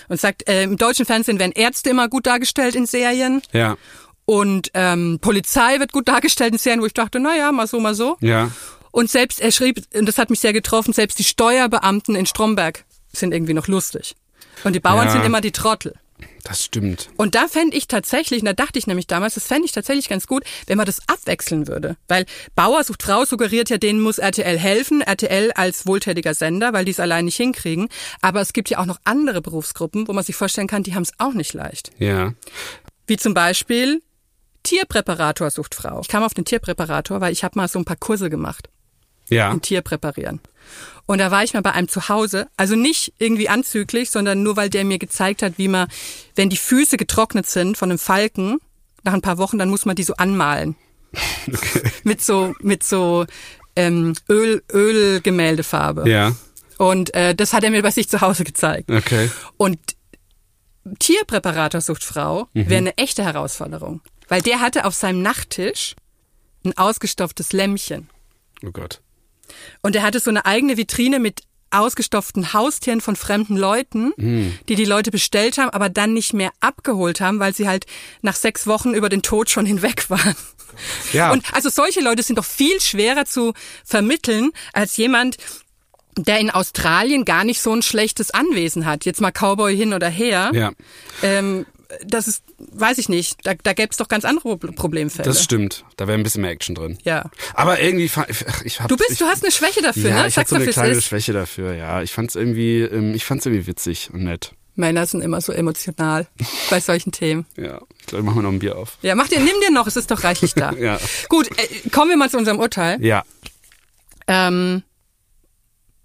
Und sagt, äh, im deutschen Fernsehen werden Ärzte immer gut dargestellt in Serien ja, und ähm, Polizei wird gut dargestellt in Serien, wo ich dachte, na ja, mal so, mal so. ja. Und selbst, er schrieb, und das hat mich sehr getroffen, selbst die Steuerbeamten in Stromberg sind irgendwie noch lustig. Und die Bauern Ja. sind immer die Trottel. Das stimmt. Und da fände ich tatsächlich, und da dachte ich nämlich damals, das fände ich tatsächlich ganz gut, wenn man das abwechseln würde. Weil Bauer sucht Frau suggeriert ja, denen muss RTL helfen, RTL als wohltätiger Sender, weil die es allein nicht hinkriegen. Aber es gibt ja auch noch andere Berufsgruppen, wo man sich vorstellen kann, die haben es auch nicht leicht. Ja. Wie zum Beispiel Tierpräparator sucht Frau. Ich kam auf den Tierpräparator, weil ich habe mal so ein paar Kurse gemacht. Ja. ein Tier präparieren. Und da war ich mal bei einem zu Hause, also nicht irgendwie anzüglich, sondern nur weil der mir gezeigt hat, wie man, wenn die Füße getrocknet sind von einem Falken, nach ein paar Wochen, dann muss man die so anmalen. Mit so, mit so ähm, Öl, Ölgemäldefarbe. Ja. Und äh, das hat er mir bei sich zu Hause gezeigt. Okay. Und Tierpräparator sucht Frau wäre eine echte Herausforderung. Weil der hatte auf seinem Nachttisch ein ausgestopftes Lämmchen. Oh Gott. Und er hatte so eine eigene Vitrine mit ausgestopften Haustieren von fremden Leuten, die die Leute bestellt haben, aber dann nicht mehr abgeholt haben, weil sie halt nach sechs Wochen über den Tod schon hinweg waren. Ja. Und also solche Leute sind doch viel schwerer zu vermitteln als jemand, der in Australien gar nicht so ein schlechtes Anwesen hat. Jetzt mal Cowboy hin oder her. Ja. Ähm, das ist, weiß ich nicht, da, da gäbe es doch ganz andere Pro- Problemfälle. Das stimmt. Da wäre ein bisschen mehr Action drin. ja. Aber irgendwie, ich hab, Du bist, ich, du hast eine Schwäche dafür, ja, ne? ich Sag's so eine kleine ist. Schwäche dafür, ja. Ich fand's irgendwie, ähm, ich fand's irgendwie witzig und nett. Männer sind immer so emotional bei solchen Themen. Ja. Ich glaube, ich mach mal noch ein Bier auf. Ja, mach dir, nimm dir noch, es ist doch reichlich da. Ja. Gut, äh, kommen wir mal zu unserem Urteil. Ja. Ähm,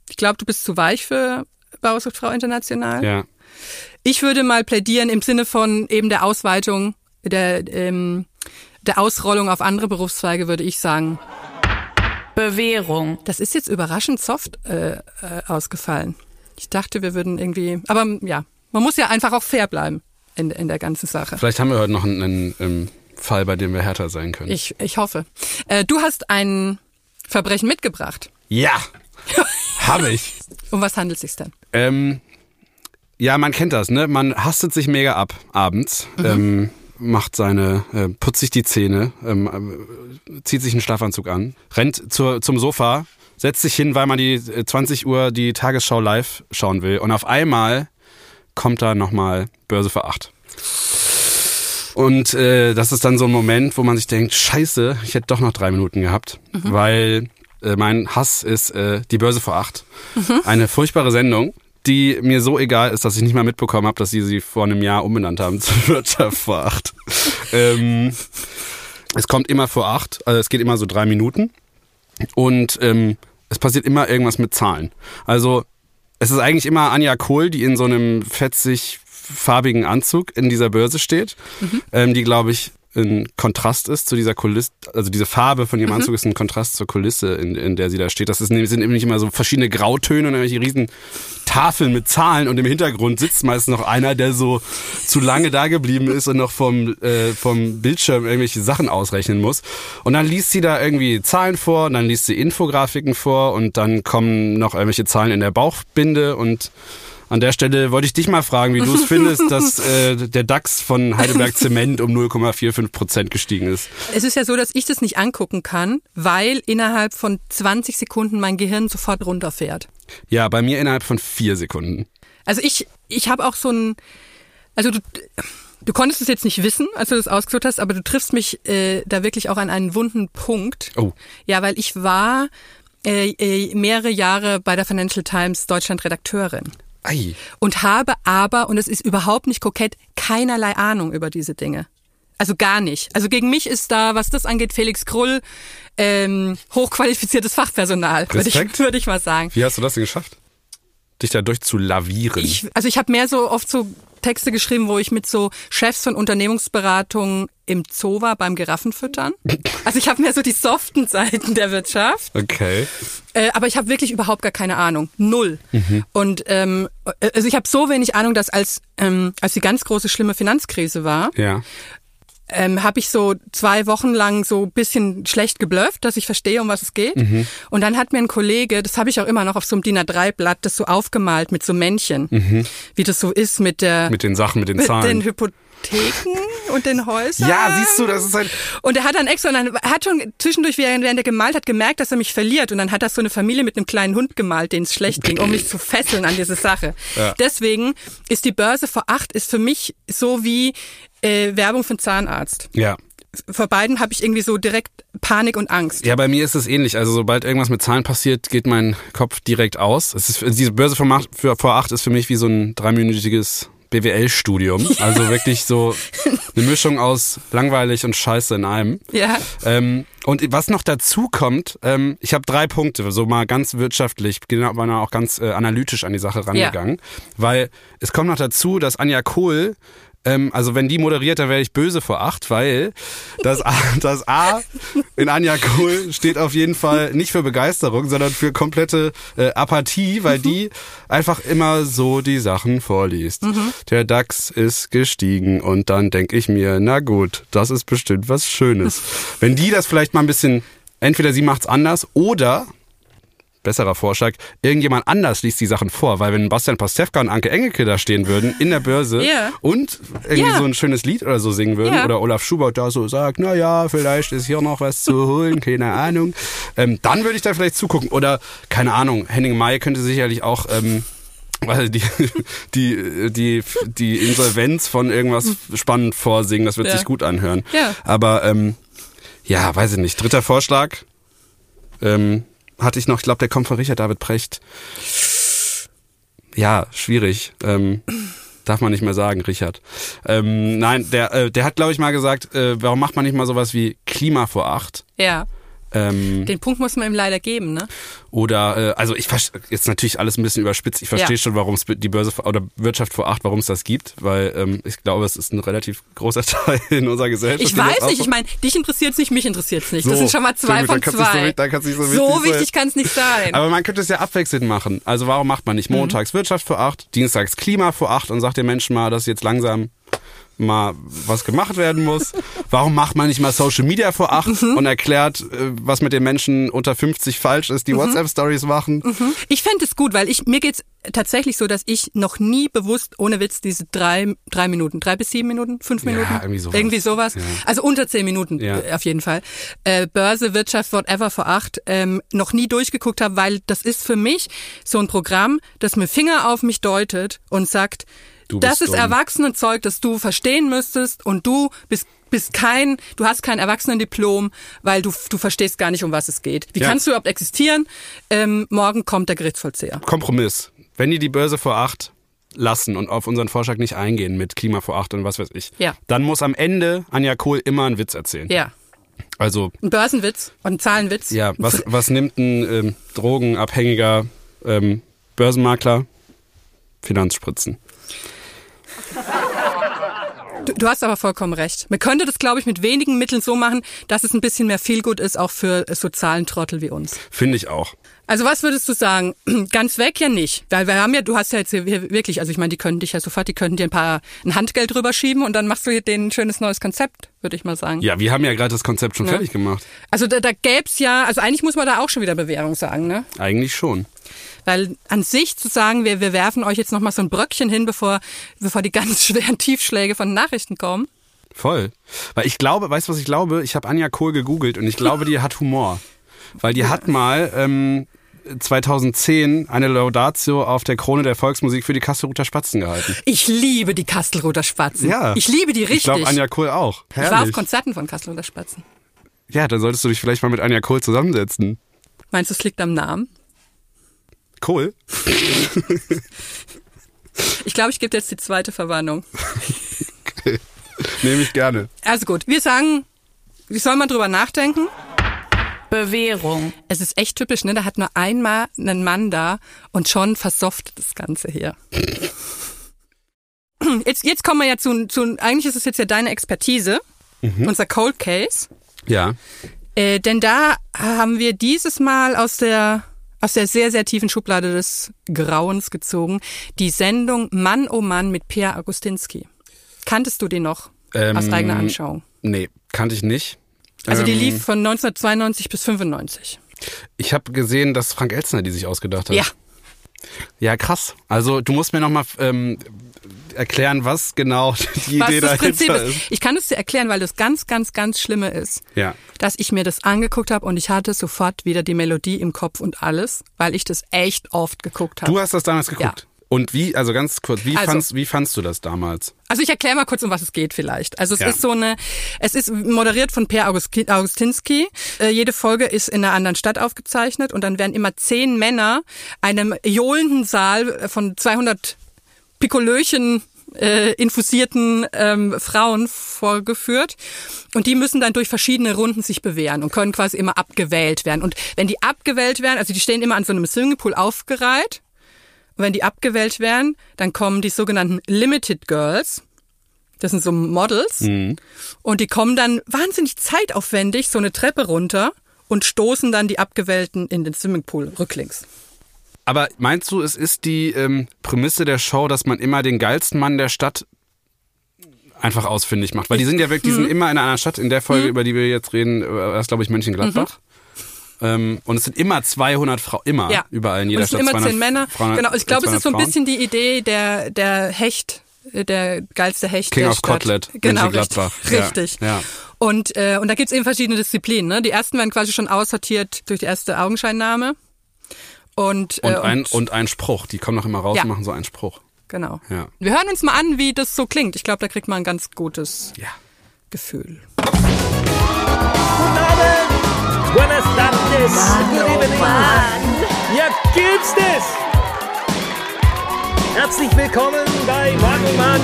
ich glaube, du bist zu weich für Bauersuchtfrau International. Ja. Ich würde mal plädieren im Sinne von eben der Ausweitung, der, ähm, der Ausrollung auf andere Berufszweige, würde ich sagen. Bewährung. Das ist jetzt überraschend soft äh, äh, ausgefallen. Ich dachte, wir würden irgendwie, aber ja, man muss ja einfach auch fair bleiben in, in der ganzen Sache. Vielleicht haben wir heute noch einen, einen, ähm, Fall, bei dem wir härter sein können. Ich, ich hoffe. Äh, du hast ein Verbrechen mitgebracht. ja. Habe ich. Um was handelt es sich denn? Ähm, ja, man kennt das, ne? Man hastet sich mega ab abends, Mhm. ähm, macht seine, äh, putzt sich die Zähne, ähm, äh, zieht sich einen Schlafanzug an, rennt zur, zum Sofa, setzt sich hin, weil man die äh, 20 Uhr die Tagesschau live schauen will. Und auf einmal kommt da nochmal Börse für acht. Und äh, das ist dann so ein Moment, wo man sich denkt, scheiße, ich hätte doch noch drei Minuten gehabt, weil äh, mein Hass ist äh, die Börse vor acht. Eine furchtbare Sendung, die mir so egal ist, dass ich nicht mal mitbekommen habe, dass sie sie vor einem Jahr umbenannt haben zu Wirtschaft vor acht. ähm, es kommt immer vor acht, also es geht immer so drei Minuten und ähm, es passiert immer irgendwas mit Zahlen. Also es ist eigentlich immer Anja Kohl, die in so einem fetzig farbigen Anzug in dieser Börse steht, ähm, die glaube ich ein Kontrast ist zu dieser Kulisse, also diese Farbe von ihrem Anzug ist ein Kontrast zur Kulisse, in, in der sie da steht. Das ist, sind nämlich immer so verschiedene Grautöne und irgendwelche riesen Tafeln mit Zahlen und im Hintergrund sitzt meistens noch einer, der so zu lange da geblieben ist und noch vom, äh, vom Bildschirm irgendwelche Sachen ausrechnen muss. Und dann liest sie da irgendwie Zahlen vor und dann liest sie Infografiken vor und dann kommen noch irgendwelche Zahlen in der Bauchbinde und an der Stelle wollte ich dich mal fragen, wie du es findest, dass äh, der DAX von Heidelberg Zement um 0,45 Prozent gestiegen ist. Es ist ja so, dass ich das nicht angucken kann, weil innerhalb von 20 Sekunden mein Gehirn sofort runterfährt. Ja, bei mir innerhalb von vier Sekunden. Also ich, ich habe auch so ein, also du, du konntest es jetzt nicht wissen, als du das ausgesucht hast, aber du triffst mich äh, da wirklich auch an einen wunden Punkt. Oh. Ja, weil ich war äh, äh, mehrere Jahre bei der Financial Times Deutschland Redakteurin. Ei. und habe aber, und es ist überhaupt nicht kokett, keinerlei Ahnung über diese Dinge. Also gar nicht. Also gegen mich ist da, was das angeht, Felix Krull ähm, hochqualifiziertes Fachpersonal, würde ich, würde ich mal sagen. Wie hast du das denn geschafft? Dich da durchzulavieren. Ich, also ich habe mehr so oft so Texte geschrieben, wo ich mit so Chefs von Unternehmensberatungen im Zoo war beim Giraffenfüttern. Also ich habe mehr so die soften Seiten der Wirtschaft. okay. Äh, aber ich habe wirklich überhaupt gar keine Ahnung. Null. Und ähm, also ich habe so wenig Ahnung, dass als, ähm, als die ganz große schlimme Finanzkrise war, Ja. Ähm, habe ich so zwei Wochen lang so ein bisschen schlecht geblufft, dass ich verstehe, um was es geht. Mhm. Und dann hat mir ein Kollege, das habe ich auch immer noch auf so einem DIN A3-Blatt, das so aufgemalt mit so Männchen, wie das so ist mit der Mhm. Mit den Sachen, mit den mit Zahlen. den Hypotheken und den Häusern. ja, siehst du, das ist halt. Und er hat dann extra, und dann er hat schon zwischendurch, während er gemalt hat, gemerkt, dass er mich verliert. Und dann hat er so eine Familie mit einem kleinen Hund gemalt, denen es schlecht ging, um mich zu fesseln an diese Sache. Ja. Deswegen ist die Börse vor acht ist für mich so wie äh, Werbung für einen Zahnarzt. Ja. Vor beiden habe ich irgendwie so direkt Panik und Angst. Ja, bei mir ist es ähnlich. Also sobald irgendwas mit Zahlen passiert, geht mein Kopf direkt aus. Es ist, diese Börse vor, für, vor acht ist für mich wie so ein dreiminütiges BWL-Studium. Also wirklich so eine Mischung aus langweilig und Scheiße in einem. Ja. Ähm, und was noch dazu kommt, ähm, ich habe drei Punkte, so mal ganz wirtschaftlich, genau, war auch ganz äh, analytisch an die Sache rangegangen, weil es kommt noch dazu, dass Anja Kohl ähm, also wenn die moderiert, dann wäre ich böse vor acht, weil das A, das A in Anja Kohl steht auf jeden Fall nicht für Begeisterung, sondern für komplette äh, Apathie, weil die einfach immer so die Sachen vorliest. Der DAX ist gestiegen und dann denke ich mir, na gut, das ist bestimmt was Schönes. Wenn die das vielleicht mal ein bisschen, entweder sie macht's anders oder besserer Vorschlag, irgendjemand anders liest die Sachen vor, weil wenn Bastian Pastewka und Anke Engelke da stehen würden in der Börse Ja. und irgendwie Ja. so ein schönes Lied oder so singen würden Ja. oder Olaf Schubert da so sagt, na ja, vielleicht ist hier noch was zu holen, keine Ahnung, ähm, dann würde ich da vielleicht zugucken oder keine Ahnung, Henning May könnte sicherlich auch ähm, weil die, die, die, die Insolvenz von irgendwas spannend vorsingen, das wird Ja. sich gut anhören. Ja. Aber ähm, ja, weiß ich nicht. Dritter Vorschlag ähm, hatte ich noch, ich glaube, der kommt von Richard David Precht. Ja, schwierig. Ähm, darf man nicht mehr sagen, Richard. Ähm, nein, der, äh, der hat, glaube ich, mal gesagt, äh, warum macht man nicht mal sowas wie Klima vor acht? Ja. Ähm, Den Punkt muss man ihm leider geben, ne? oder, äh, also ich jetzt natürlich alles ein bisschen überspitzt. Ich verstehe Ja. schon, warum es die Börse oder Wirtschaft vor acht, warum es das gibt, weil ähm, ich glaube, es ist ein relativ großer Teil in unserer Gesellschaft. Ich das weiß nicht, ich meine, dich interessiert's nicht, mich interessiert's nicht. das So, sind schon mal zwei von kann's nicht so zwei. nicht so so wichtig wichtig kann's nicht sein. Aber man könnte es ja abwechselnd machen. Also warum macht man nicht Mhm. montags Wirtschaft vor acht, dienstags Klima vor acht und sagt den Menschen mal, dass jetzt langsam mal was gemacht werden muss? Warum macht man nicht mal Social Media vor acht Mhm. und erklärt, äh, was mit den Menschen unter 50 falsch ist, die Mhm. WhatsApp-Stories machen? Ich fände es gut, weil ich mir geht's tatsächlich so, dass ich noch nie bewusst, ohne Witz, diese drei, drei Minuten, drei bis sieben Minuten, fünf Ja, Minuten, irgendwie sowas. irgendwie sowas. Ja. Also unter zehn Minuten Ja. äh, auf jeden Fall. Äh, Börse, Wirtschaft, whatever vor acht, ähm, noch nie durchgeguckt habe, weil das ist für mich so ein Programm, das mit Finger auf mich deutet und sagt, Du das ist dumm. Erwachsenenzeug, das du verstehen müsstest und du bist bist kein, du hast kein Erwachsenendiplom, weil du, du verstehst gar nicht, um was es geht. Wie Ja. kannst du überhaupt existieren? Ähm, morgen kommt der Gerichtsvollzieher. Kompromiss. Wenn die die Börse vor acht lassen und auf unseren Vorschlag nicht eingehen mit Klima vor acht und was weiß ich, Ja. dann muss am Ende Anja Kohl immer einen Witz erzählen. Ja. Also Ein Börsenwitz und ein Zahlenwitz. Ja, was, was nimmt ein ähm, drogenabhängiger ähm, Börsenmakler? Finanzspritzen. Du, du hast aber vollkommen recht. Man könnte das, glaube ich, mit wenigen Mitteln so machen, dass es ein bisschen mehr Feelgood ist, auch für so Zahlentrottel wie uns. Finde ich auch. Also was würdest du sagen? Ganz weg ja nicht. Weil wir haben ja, du hast ja jetzt hier wirklich, also ich meine, die könnten dich ja sofort, die könnten dir ein paar ein Handgeld rüberschieben und dann machst du hier denen ein schönes neues Konzept, würde ich mal sagen. Ja, wir haben ja gerade das Konzept schon Ja. fertig gemacht. Also da, da gäb's ja, also eigentlich muss man da auch schon wieder Bewährung sagen, ne? Eigentlich schon. Weil an sich zu sagen, wir, wir werfen euch jetzt nochmal so ein Bröckchen hin, bevor, bevor die ganz schweren Tiefschläge von Nachrichten kommen. Voll. Weil ich glaube, weißt du, was ich glaube? Ich habe Anja Kohl gegoogelt und ich glaube, die hat Humor. Weil die hat mal ähm, 2010 eine Laudatio auf der Krone der Volksmusik für die Kastelruther Spatzen gehalten. Ich liebe die Kastelruther Spatzen. Ja. Ich liebe die richtig. Ich glaube, Anja Kohl auch. Ich war auf Herrlich. Konzerten von Kastelruther Spatzen. Ja, dann solltest du dich vielleicht mal mit Anja Kohl zusammensetzen. Meinst du, es liegt am Namen? Kohl? Ich glaube, ich gebe jetzt die zweite Verwarnung. Nehme ich gerne. Also gut, wir sagen, wie soll man drüber nachdenken? Bewährung. Es ist echt typisch, ne? Da hat nur einmal einen Mann da und schon versoftet das Ganze hier. Jetzt, jetzt kommen wir ja zu, zu, eigentlich ist es jetzt ja deine Expertise, unser Cold Case. Ja. Äh, denn da haben wir dieses Mal aus der, aus der sehr, sehr tiefen Schublade des Grauens gezogen, die Sendung Mann oh Mann mit Pierre Agustinski. Kanntest du den noch aus Ähm, eigener Anschauung? Nee, kannte ich nicht. Also die Ähm, lief von 1992 bis 95. Ich habe gesehen, dass Frank Elzner die sich ausgedacht hat. Ja. Ja, krass. Also du musst mir nochmal ähm, erklären, was genau die Was Idee das Prinzip dahinter ist. ist. Ich kann es dir erklären, weil das ganz, ganz, ganz Schlimme ist, Ja. dass ich mir das angeguckt habe und ich hatte sofort wieder die Melodie im Kopf und alles, weil ich das echt oft geguckt habe. Du hast das damals geguckt. Ja. Und wie, also ganz kurz, wie, Also- fandst, wie fandst du das damals? Also ich erkläre mal kurz, um was es geht vielleicht. Also es Ja. ist so eine, es ist moderiert von Per August- Augustinski. Äh, jede Folge ist in einer anderen Stadt aufgezeichnet und dann werden immer zehn Männer einem johlenden Saal von 200 Pikolöchen äh, infusierten ähm, Frauen vorgeführt und die müssen dann durch verschiedene Runden sich bewähren und können quasi immer abgewählt werden. Und wenn die abgewählt werden, also die stehen immer an so einem Swimmingpool aufgereiht und wenn die abgewählt werden, dann kommen die sogenannten Limited Girls. Das sind so Models. Und die kommen dann wahnsinnig zeitaufwendig so eine Treppe runter und stoßen dann die Abgewählten in den Swimmingpool rücklings. Aber meinst du, es ist die ähm, Prämisse der Show, dass man immer den geilsten Mann der Stadt einfach ausfindig macht? Weil die sind ja wirklich, die Mhm. sind immer in einer Stadt, in der Folge, über die wir jetzt reden, äh, war es glaube ich Mönchengladbach. Ähm, und es sind immer 200 Frauen, immer, Mhm. Ja. überall in Und jeder es sind Stadt. immer 200 zehn Männer. Frauen, genau, ich glaube, es 200 ist so ein bisschen die Idee der, der Hecht, äh, der geilste Hecht King der of Stadt. Kotlet, Genau, Mönchengladbach. richtig. Ja, richtig. ja. Und, äh, und da gibt's eben verschiedene Disziplinen. Ne? Die ersten werden quasi schon aussortiert durch die erste Augenscheinnahme. Und, Und, äh, ein, und ein Spruch. Die kommen noch immer raus Ja. und machen so einen Spruch. Genau. Ja. Wir hören uns mal an, wie das so klingt. Ich glaube, da kriegt man ein ganz gutes Ja. Gefühl. Buenas tardes. Good evening. Ja, gibt's das? Herzlich willkommen bei Mann oh Mann.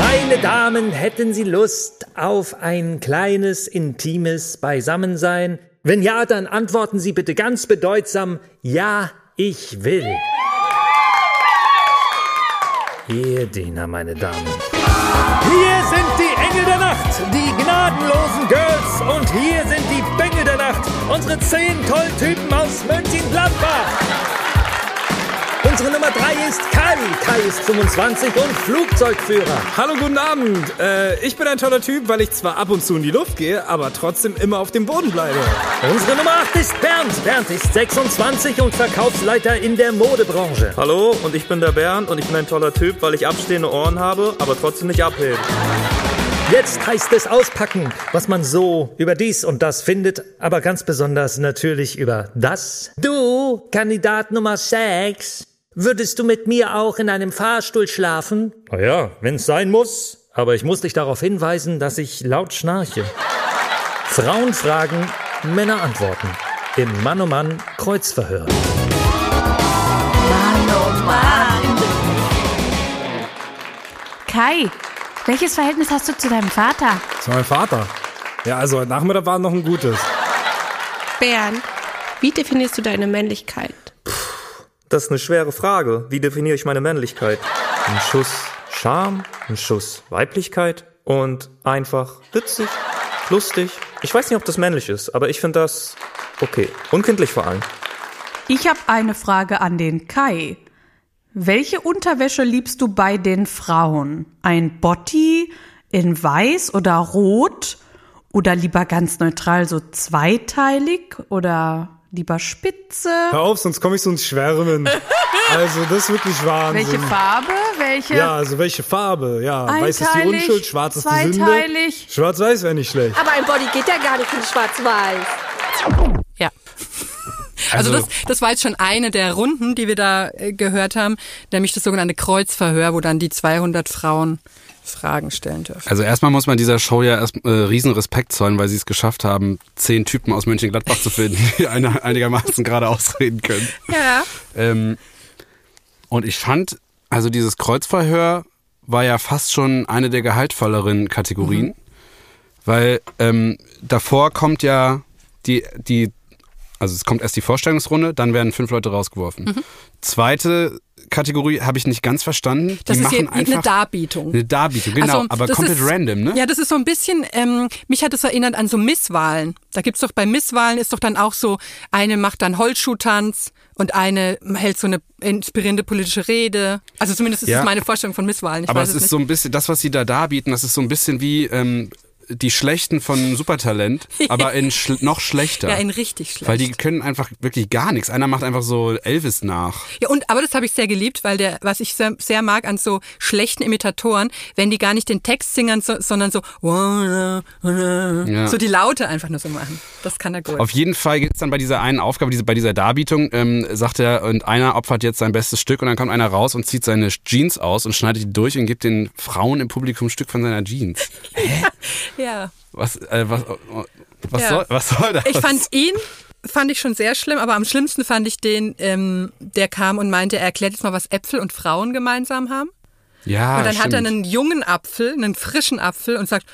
Meine Damen, hätten Sie Lust auf ein kleines, intimes Beisammensein? Wenn ja, dann antworten Sie bitte ganz bedeutsam, ja, ich will. Ihr Diener, meine Damen. Hier sind die Engel der Nacht, die gnadenlosen Girls und hier sind die Bengel der Nacht, unsere zehn tollen Typen aus Mönchengladbach. Unsere Nummer drei ist Kai. Kai ist 25 und Flugzeugführer. Hallo, guten Abend. Äh, ich bin ein toller Typ, weil ich zwar ab und zu in die Luft gehe, aber trotzdem immer auf dem Boden bleibe. Unsere Nummer 8 ist Bernd. Bernd ist 26 und Verkaufsleiter in der Modebranche. Hallo, und ich bin der Bernd und ich bin ein toller Typ, weil ich abstehende Ohren habe, aber trotzdem nicht abheben. Jetzt heißt es auspacken, was man so über dies und das findet, aber ganz besonders natürlich über das. Du, Kandidat Nummer 6, würdest du mit mir auch in einem Fahrstuhl schlafen? Na ja, wenn's sein muss. Aber ich muss dich darauf hinweisen, dass ich laut schnarche. Frauen fragen, Männer antworten. Im Mann um Mann Kreuzverhör. Kai, welches Verhältnis hast du zu deinem Vater? Das war mein Vater. Ja, also heute Nachmittag war noch ein gutes. Bernd, wie definierst du deine Männlichkeit? Das ist eine schwere Frage. Wie definiere ich meine Männlichkeit? Ein Schuss Charme, ein Schuss Weiblichkeit und einfach witzig, lustig. Ich weiß nicht, ob das männlich ist, aber ich finde das okay. Unkindlich vor allem. Ich habe eine Frage an den Kai. Welche Unterwäsche liebst du bei den Frauen? Ein Botti in weiß oder rot? Oder lieber ganz neutral, so zweiteilig? Oder lieber spitze? Hör auf, sonst komme ich so ins Schwärmen. Also, das ist wirklich Wahnsinn. Welche Farbe? Welche? Ja, also welche Farbe? Ja, weiß ist die Unschuld, schwarz ist die Sünde. zweiteilig. Schwarz-Weiß wäre nicht schlecht. Aber ein Body geht ja gar nicht in schwarz-weiß. Ja. Also, das, das war jetzt schon eine der Runden, die wir da äh, gehört haben, nämlich das sogenannte Kreuzverhör, wo dann die 200 Frauen Fragen stellen dürfen. Also erstmal muss man dieser Show ja erst äh, riesen Respekt zollen, weil sie es geschafft haben, zehn Typen aus Mönchengladbach zu finden, die eine, einigermaßen gerade ausreden können. Ja. Ähm, und ich fand, Also dieses Kreuzverhör war ja fast schon eine der gehaltvolleren Kategorien, weil ähm, davor kommt ja die, die, also es kommt erst die Vorstellungsrunde, dann werden fünf Leute rausgeworfen. Zweite Kategorie habe ich nicht ganz verstanden. Das die ist machen eine Darbietung. eine Darbietung, genau, Also, aber komplett ist, random, ne? Ja, das ist so ein bisschen, ähm, mich hat es erinnert an so Misswahlen. Da gibt's doch bei Misswahlen ist doch dann auch so, eine macht dann Holzschuhtanz und eine hält so eine inspirierende politische Rede. Also zumindest ist Ja. das meine Vorstellung von Misswahlen. Ich Aber es es ist nicht. so ein bisschen, das, was sie da darbieten, das ist so ein bisschen wie ähm, die Schlechten von Supertalent, aber in schl noch schlechter. ja, in richtig schlecht. weil die können einfach wirklich gar nichts. Einer macht einfach so Elvis nach. Ja, und aber das habe ich sehr geliebt, weil der, was ich sehr, sehr mag an so schlechten Imitatoren, wenn die gar nicht den Text singen, so, sondern so, Ja. so die Laute einfach nur so machen. Das kann er gut. Auf jeden Fall geht's dann bei dieser einen Aufgabe, diese, bei dieser Darbietung, ähm, sagt er, und einer opfert jetzt sein bestes Stück und dann kommt einer raus und zieht seine Jeans aus und schneidet die durch und gibt den Frauen im Publikum ein Stück von seiner Jeans. ja. Was, äh, was, was, Ja. soll, was soll das? Ich fand ihn, fand ich schon sehr schlimm, aber am schlimmsten fand ich den, ähm, der kam und meinte, er erklärt jetzt mal, was Äpfel und Frauen gemeinsam haben. ja, und dann hat er stimmt. einen jungen Apfel, einen frischen Apfel und sagt,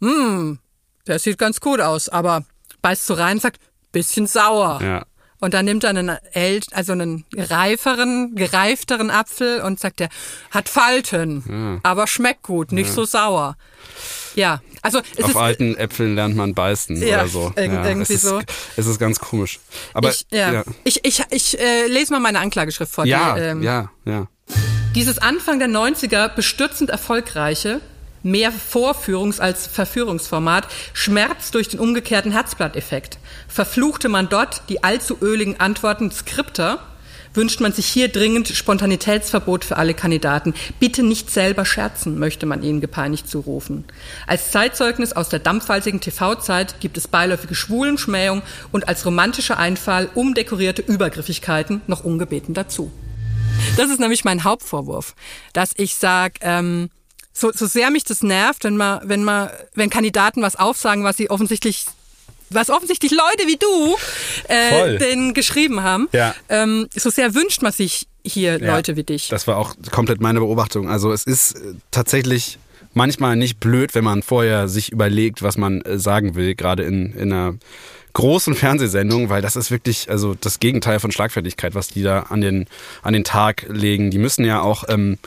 hm, der sieht ganz gut aus, aber beißt so rein und sagt, bisschen sauer. Ja. Und dann nimmt er einen ält, also einen reiferen, gereifteren Apfel und sagt, der hat Falten, aber schmeckt gut, nicht so sauer. Ja, also Auf alten Äpfeln lernt man beißen Ja, oder so. irg- irgendwie es ist, so. Es ist ganz komisch. Aber ich, ja. ja, ich, ich, ich äh, lese mal meine Anklageschrift vor. ja, die, ähm, ja, ja. Dieses Anfang der 90er bestürzend erfolgreiche, mehr Vorführungs- als Verführungsformat, schmerzt durch den umgekehrten Herzblatteffekt. Verfluchte man dort die allzu öligen Antworten Skripter, wünscht man sich hier dringend Spontanitätsverbot für alle Kandidaten. Bitte nicht selber scherzen, möchte man ihnen gepeinigt zurufen. Als Zeitzeugnis aus der dampfwalzigen TV-Zeit gibt es beiläufige Schwulenschmähung und als romantischer Einfall umdekorierte Übergriffigkeiten noch ungebeten dazu. Das ist nämlich mein Hauptvorwurf, dass ich sage, ähm, so, so sehr mich das nervt, wenn man, wenn man, wenn Kandidaten was aufsagen, was sie offensichtlich, was offensichtlich Leute wie du äh, denen geschrieben haben, Ja. ähm, so sehr wünscht man sich hier Ja, Leute wie dich. Das war auch komplett meine Beobachtung. Also es ist äh, tatsächlich manchmal nicht blöd, wenn man vorher sich überlegt, was man äh, sagen will, gerade in, in einer großen Fernsehsendung, weil das ist wirklich also das Gegenteil von Schlagfertigkeit, was die da an den, an den Tag legen. Die müssen ja auch ähm,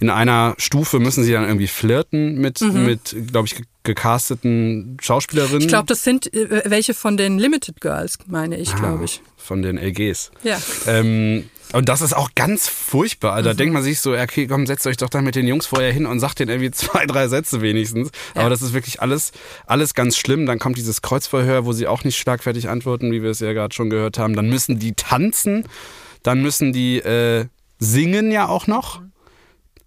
in einer Stufe müssen sie dann irgendwie flirten mit, mit glaube ich, ge- gecasteten Schauspielerinnen. Ich glaube, das sind äh, welche von den Limited Girls, meine ich, glaube ich. Von den LGs. Ja. Ähm, und das ist auch ganz furchtbar. Mhm. Da denkt man sich so, okay, komm, setzt euch doch dann mit den Jungs vorher hin und sagt denen irgendwie zwei, drei Sätze wenigstens. Ja. Aber das ist wirklich alles, alles ganz schlimm. Dann kommt dieses Kreuzverhör, wo sie auch nicht schlagfertig antworten, wie wir es ja gerade schon gehört haben. Dann müssen die tanzen, dann müssen die äh, singen ja auch noch.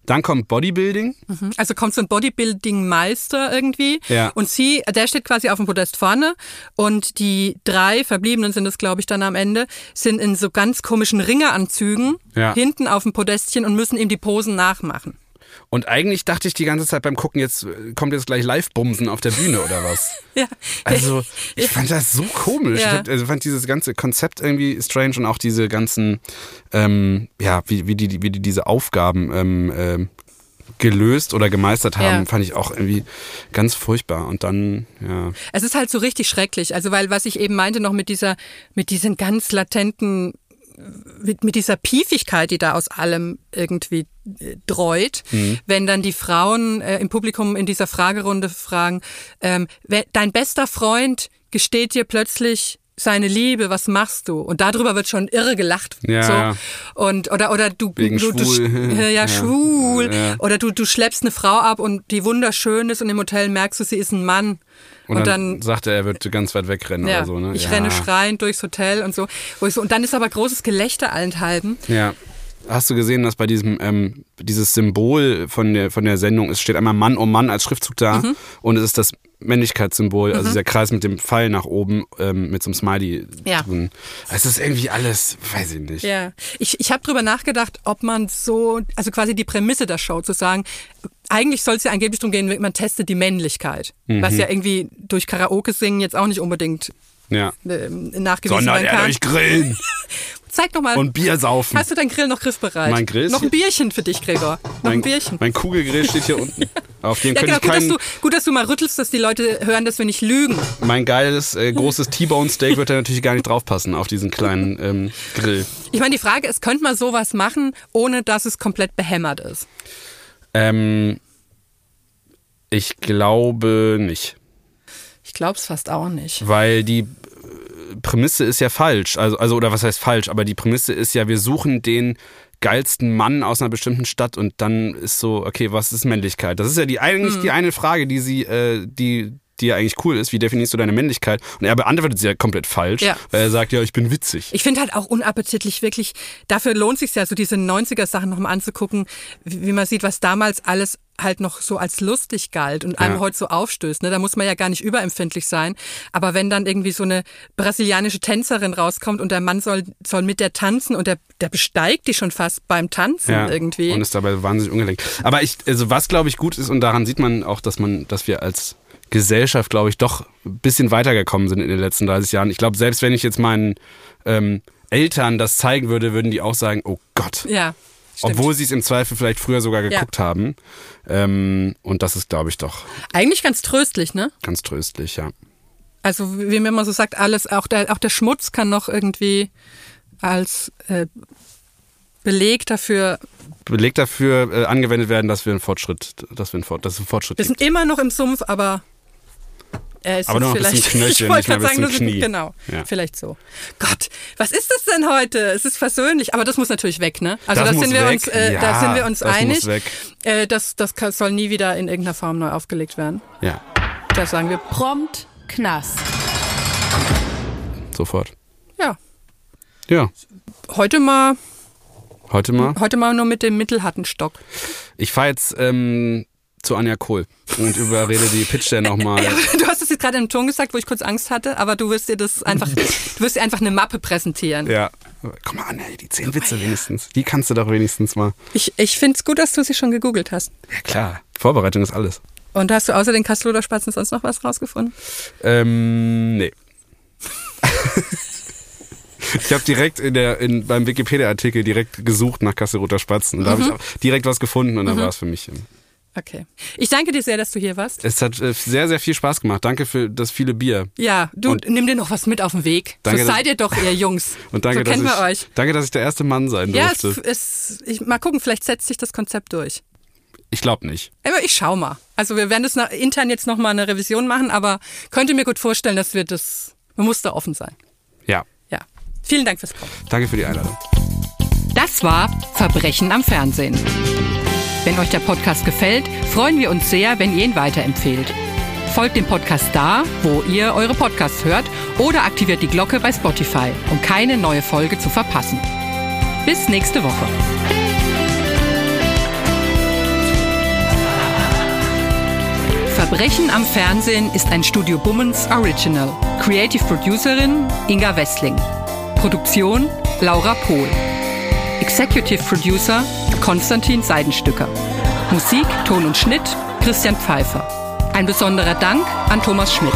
Dann kommt Bodybuilding. Also kommt so ein Bodybuilding-Meister irgendwie Ja. und sie, der steht quasi auf dem Podest vorne und die drei Verbliebenen sind es, glaube ich, dann am Ende, sind in so ganz komischen Ringeranzügen Ja. hinten auf dem Podestchen und müssen ihm die Posen nachmachen. Und eigentlich dachte ich die ganze Zeit beim Gucken, jetzt äh, kommt jetzt gleich Live-Bumsen auf der Bühne oder was. Ja. Also, ich fand das so komisch. Ja. Ich also fand dieses ganze Konzept irgendwie strange und auch diese ganzen, ähm, ja, wie, wie, die, wie die diese Aufgaben ähm, ähm, gelöst oder gemeistert haben, Ja. fand ich auch irgendwie ganz furchtbar. Und dann, ja. Es ist halt so richtig schrecklich. Also weil was ich eben meinte noch mit dieser, mit diesen ganz latenten, mit, mit dieser Piefigkeit, die da aus allem irgendwie äh, dreut, wenn dann die Frauen äh, im Publikum in dieser Fragerunde fragen, ähm, dein bester Freund gesteht dir plötzlich seine Liebe, was machst du? Und darüber wird schon irre gelacht. Ja, so. ja. Und oder oder du, Wegen du, du schwul. sch- ja, Ja. schwul oder du du schleppst eine Frau ab und die wunderschön ist und im Hotel merkst du, sie ist ein Mann. Und, dann, sagt er, er wird ganz weit wegrennen ja, oder so, ne? ich renne schreiend durchs Hotel und so. Wo ich so. Und dann ist aber großes Gelächter allenthalben. Ja. Hast du gesehen, dass bei diesem ähm, dieses Symbol von der von der Sendung, es steht einmal Mann um Mann als Schriftzug da Mhm. und es ist das Männlichkeitssymbol, also dieser Kreis mit dem Pfeil nach oben ähm, mit so einem Smiley Ja. drin. Es ist irgendwie alles, weiß ich nicht. Ja, ich, ich habe drüber nachgedacht, ob man so, also quasi die Prämisse der Show zu sagen, eigentlich soll es ja angeblich darum gehen, man testet die Männlichkeit, was ja irgendwie durch Karaoke singen jetzt auch nicht unbedingt Ja. ähm, nachgewiesen Sondern werden er kann. durch Grillen Zeig doch mal. und Bier saufen. Hast du deinen Grill noch griffbereit? Mein Grill Noch ein Bierchen für dich, Gregor. Noch mein, ein Bierchen. mein Kugelgrill steht hier unten. Auf dem ja, genau. ich Gut dass, du, gut, dass du mal rüttelst, dass die Leute hören, dass wir nicht lügen. Mein geiles, äh, großes T-Bone Steak wird da natürlich gar nicht draufpassen auf diesen kleinen ähm, Grill. Ich meine, die Frage ist, könnte man sowas machen, ohne dass es komplett behämmert ist? Ähm, ich glaube nicht. Ich glaube es fast auch nicht. Weil die Prämisse ist ja falsch. Also, also, oder was heißt falsch? Aber die Prämisse ist ja, wir suchen den geilsten Mann aus einer bestimmten Stadt und dann ist so, okay, was ist Männlichkeit? Das ist ja die eigentlich Hm. die eine Frage, die sie, äh, die, die ja eigentlich cool ist. Wie definierst du deine Männlichkeit? Und er beantwortet sie ja komplett falsch, Ja. weil er sagt, ja, ich bin witzig. Ich finde halt auch unappetitlich wirklich, dafür lohnt sich ja so diese 90er-Sachen nochmal anzugucken, wie man sieht, was damals alles halt noch so als lustig galt und einem Ja. heute so aufstößt. Ne? Da muss man ja gar nicht überempfindlich sein. Aber wenn dann irgendwie so eine brasilianische Tänzerin rauskommt und der Mann soll, soll mit der tanzen und der, der besteigt die schon fast beim Tanzen irgendwie. Und ist dabei wahnsinnig ungelenkt. Aber ich, also was glaube ich gut ist, und daran sieht man auch, dass man, dass wir als Gesellschaft, glaube ich, doch ein bisschen weitergekommen sind in den letzten 30 Jahren. Ich glaube, selbst wenn ich jetzt meinen ähm, Eltern das zeigen würde, würden die auch sagen, oh Gott. ja. Stimmt. Obwohl sie es im Zweifel vielleicht früher sogar geguckt haben. Ähm, und das ist, glaube ich, doch Eigentlich ganz tröstlich, ne? ganz tröstlich, ja. Also wie man immer so sagt, alles, auch der, auch der Schmutz kann noch irgendwie als äh, Beleg dafür, Beleg dafür äh, angewendet werden, dass wir einen Fortschritt, dass wir einen, Fort, dass es einen Fortschritt wir gibt. sind immer noch im Sumpf, aber er ist Aber nur noch bis vielleicht, zum Knöchel, ich wollte nicht mehr gerade bis sagen, zum nur so- Knie. genau, Ja. vielleicht so. Gott, was ist das denn heute? Es ist versöhnlich, aber das muss natürlich weg, ne? Also Das da muss sind wir weg. uns, äh, Ja, da sind wir uns das einig. Äh, das, das kann- soll nie wieder in irgendeiner Form neu aufgelegt werden. Ja, Da sagen wir, Prompt Knast. sofort. ja, Ja, heute mal, heute mal. heute mal nur mit dem mittelharten Stock. Ich fahre jetzt ähm, zu Anja Kohl und überrede die Pitch dann nochmal. Ja, du hast es jetzt gerade im Ton gesagt, wo ich kurz Angst hatte, aber du wirst dir das einfach, du wirst dir einfach eine Mappe präsentieren. Ja. Komm mal, Anja, die zehn Witze wenigstens. Die kannst du doch wenigstens mal. Ich, ich finde es gut, dass du sie schon gegoogelt hast. Ja, klar. Vorbereitung ist alles. Und hast du außer den Kasseloder Spatzen sonst noch was rausgefunden? Ähm, nee. ich habe direkt in der, in, beim Wikipedia-Artikel direkt gesucht nach Kasseroter Spatzen. Und da habe ich direkt was gefunden und dann war es für mich. Okay. Ich danke dir sehr, dass du hier warst. Es hat äh, sehr, sehr viel Spaß gemacht. Danke für das viele Bier. Ja, du Und- nimm dir noch was mit auf den Weg. Danke, so dass- seid ihr doch, ihr Jungs. Und danke, so dass kennen ich, wir euch. danke, dass ich der erste Mann sein Ja, es, durfte. es, ich, mal gucken, vielleicht setzt sich das Konzept durch. Ich glaube nicht. Aber ich schau mal. Also wir werden das nach, intern jetzt nochmal eine Revision machen, aber könnte mir gut vorstellen, dass wir das, man muss da offen sein. Ja. Ja. Vielen Dank fürs Kommen. Danke für die Einladung. Das war Verbrechen am Fernsehen. Wenn euch der Podcast gefällt, freuen wir uns sehr, wenn ihr ihn weiterempfehlt. Folgt dem Podcast da, wo ihr eure Podcasts hört oder aktiviert die Glocke bei Spotify, um keine neue Folge zu verpassen. Bis nächste Woche. Verbrechen am Fernsehen ist ein Studio Bummens Original. Creative Producerin Inga Wessling. Produktion Laura Pohl. Executive Producer Konstantin Seidenstücker. Musik, Ton und Schnitt Christian Pfeiffer. Ein besonderer Dank an Thomas Schmidt.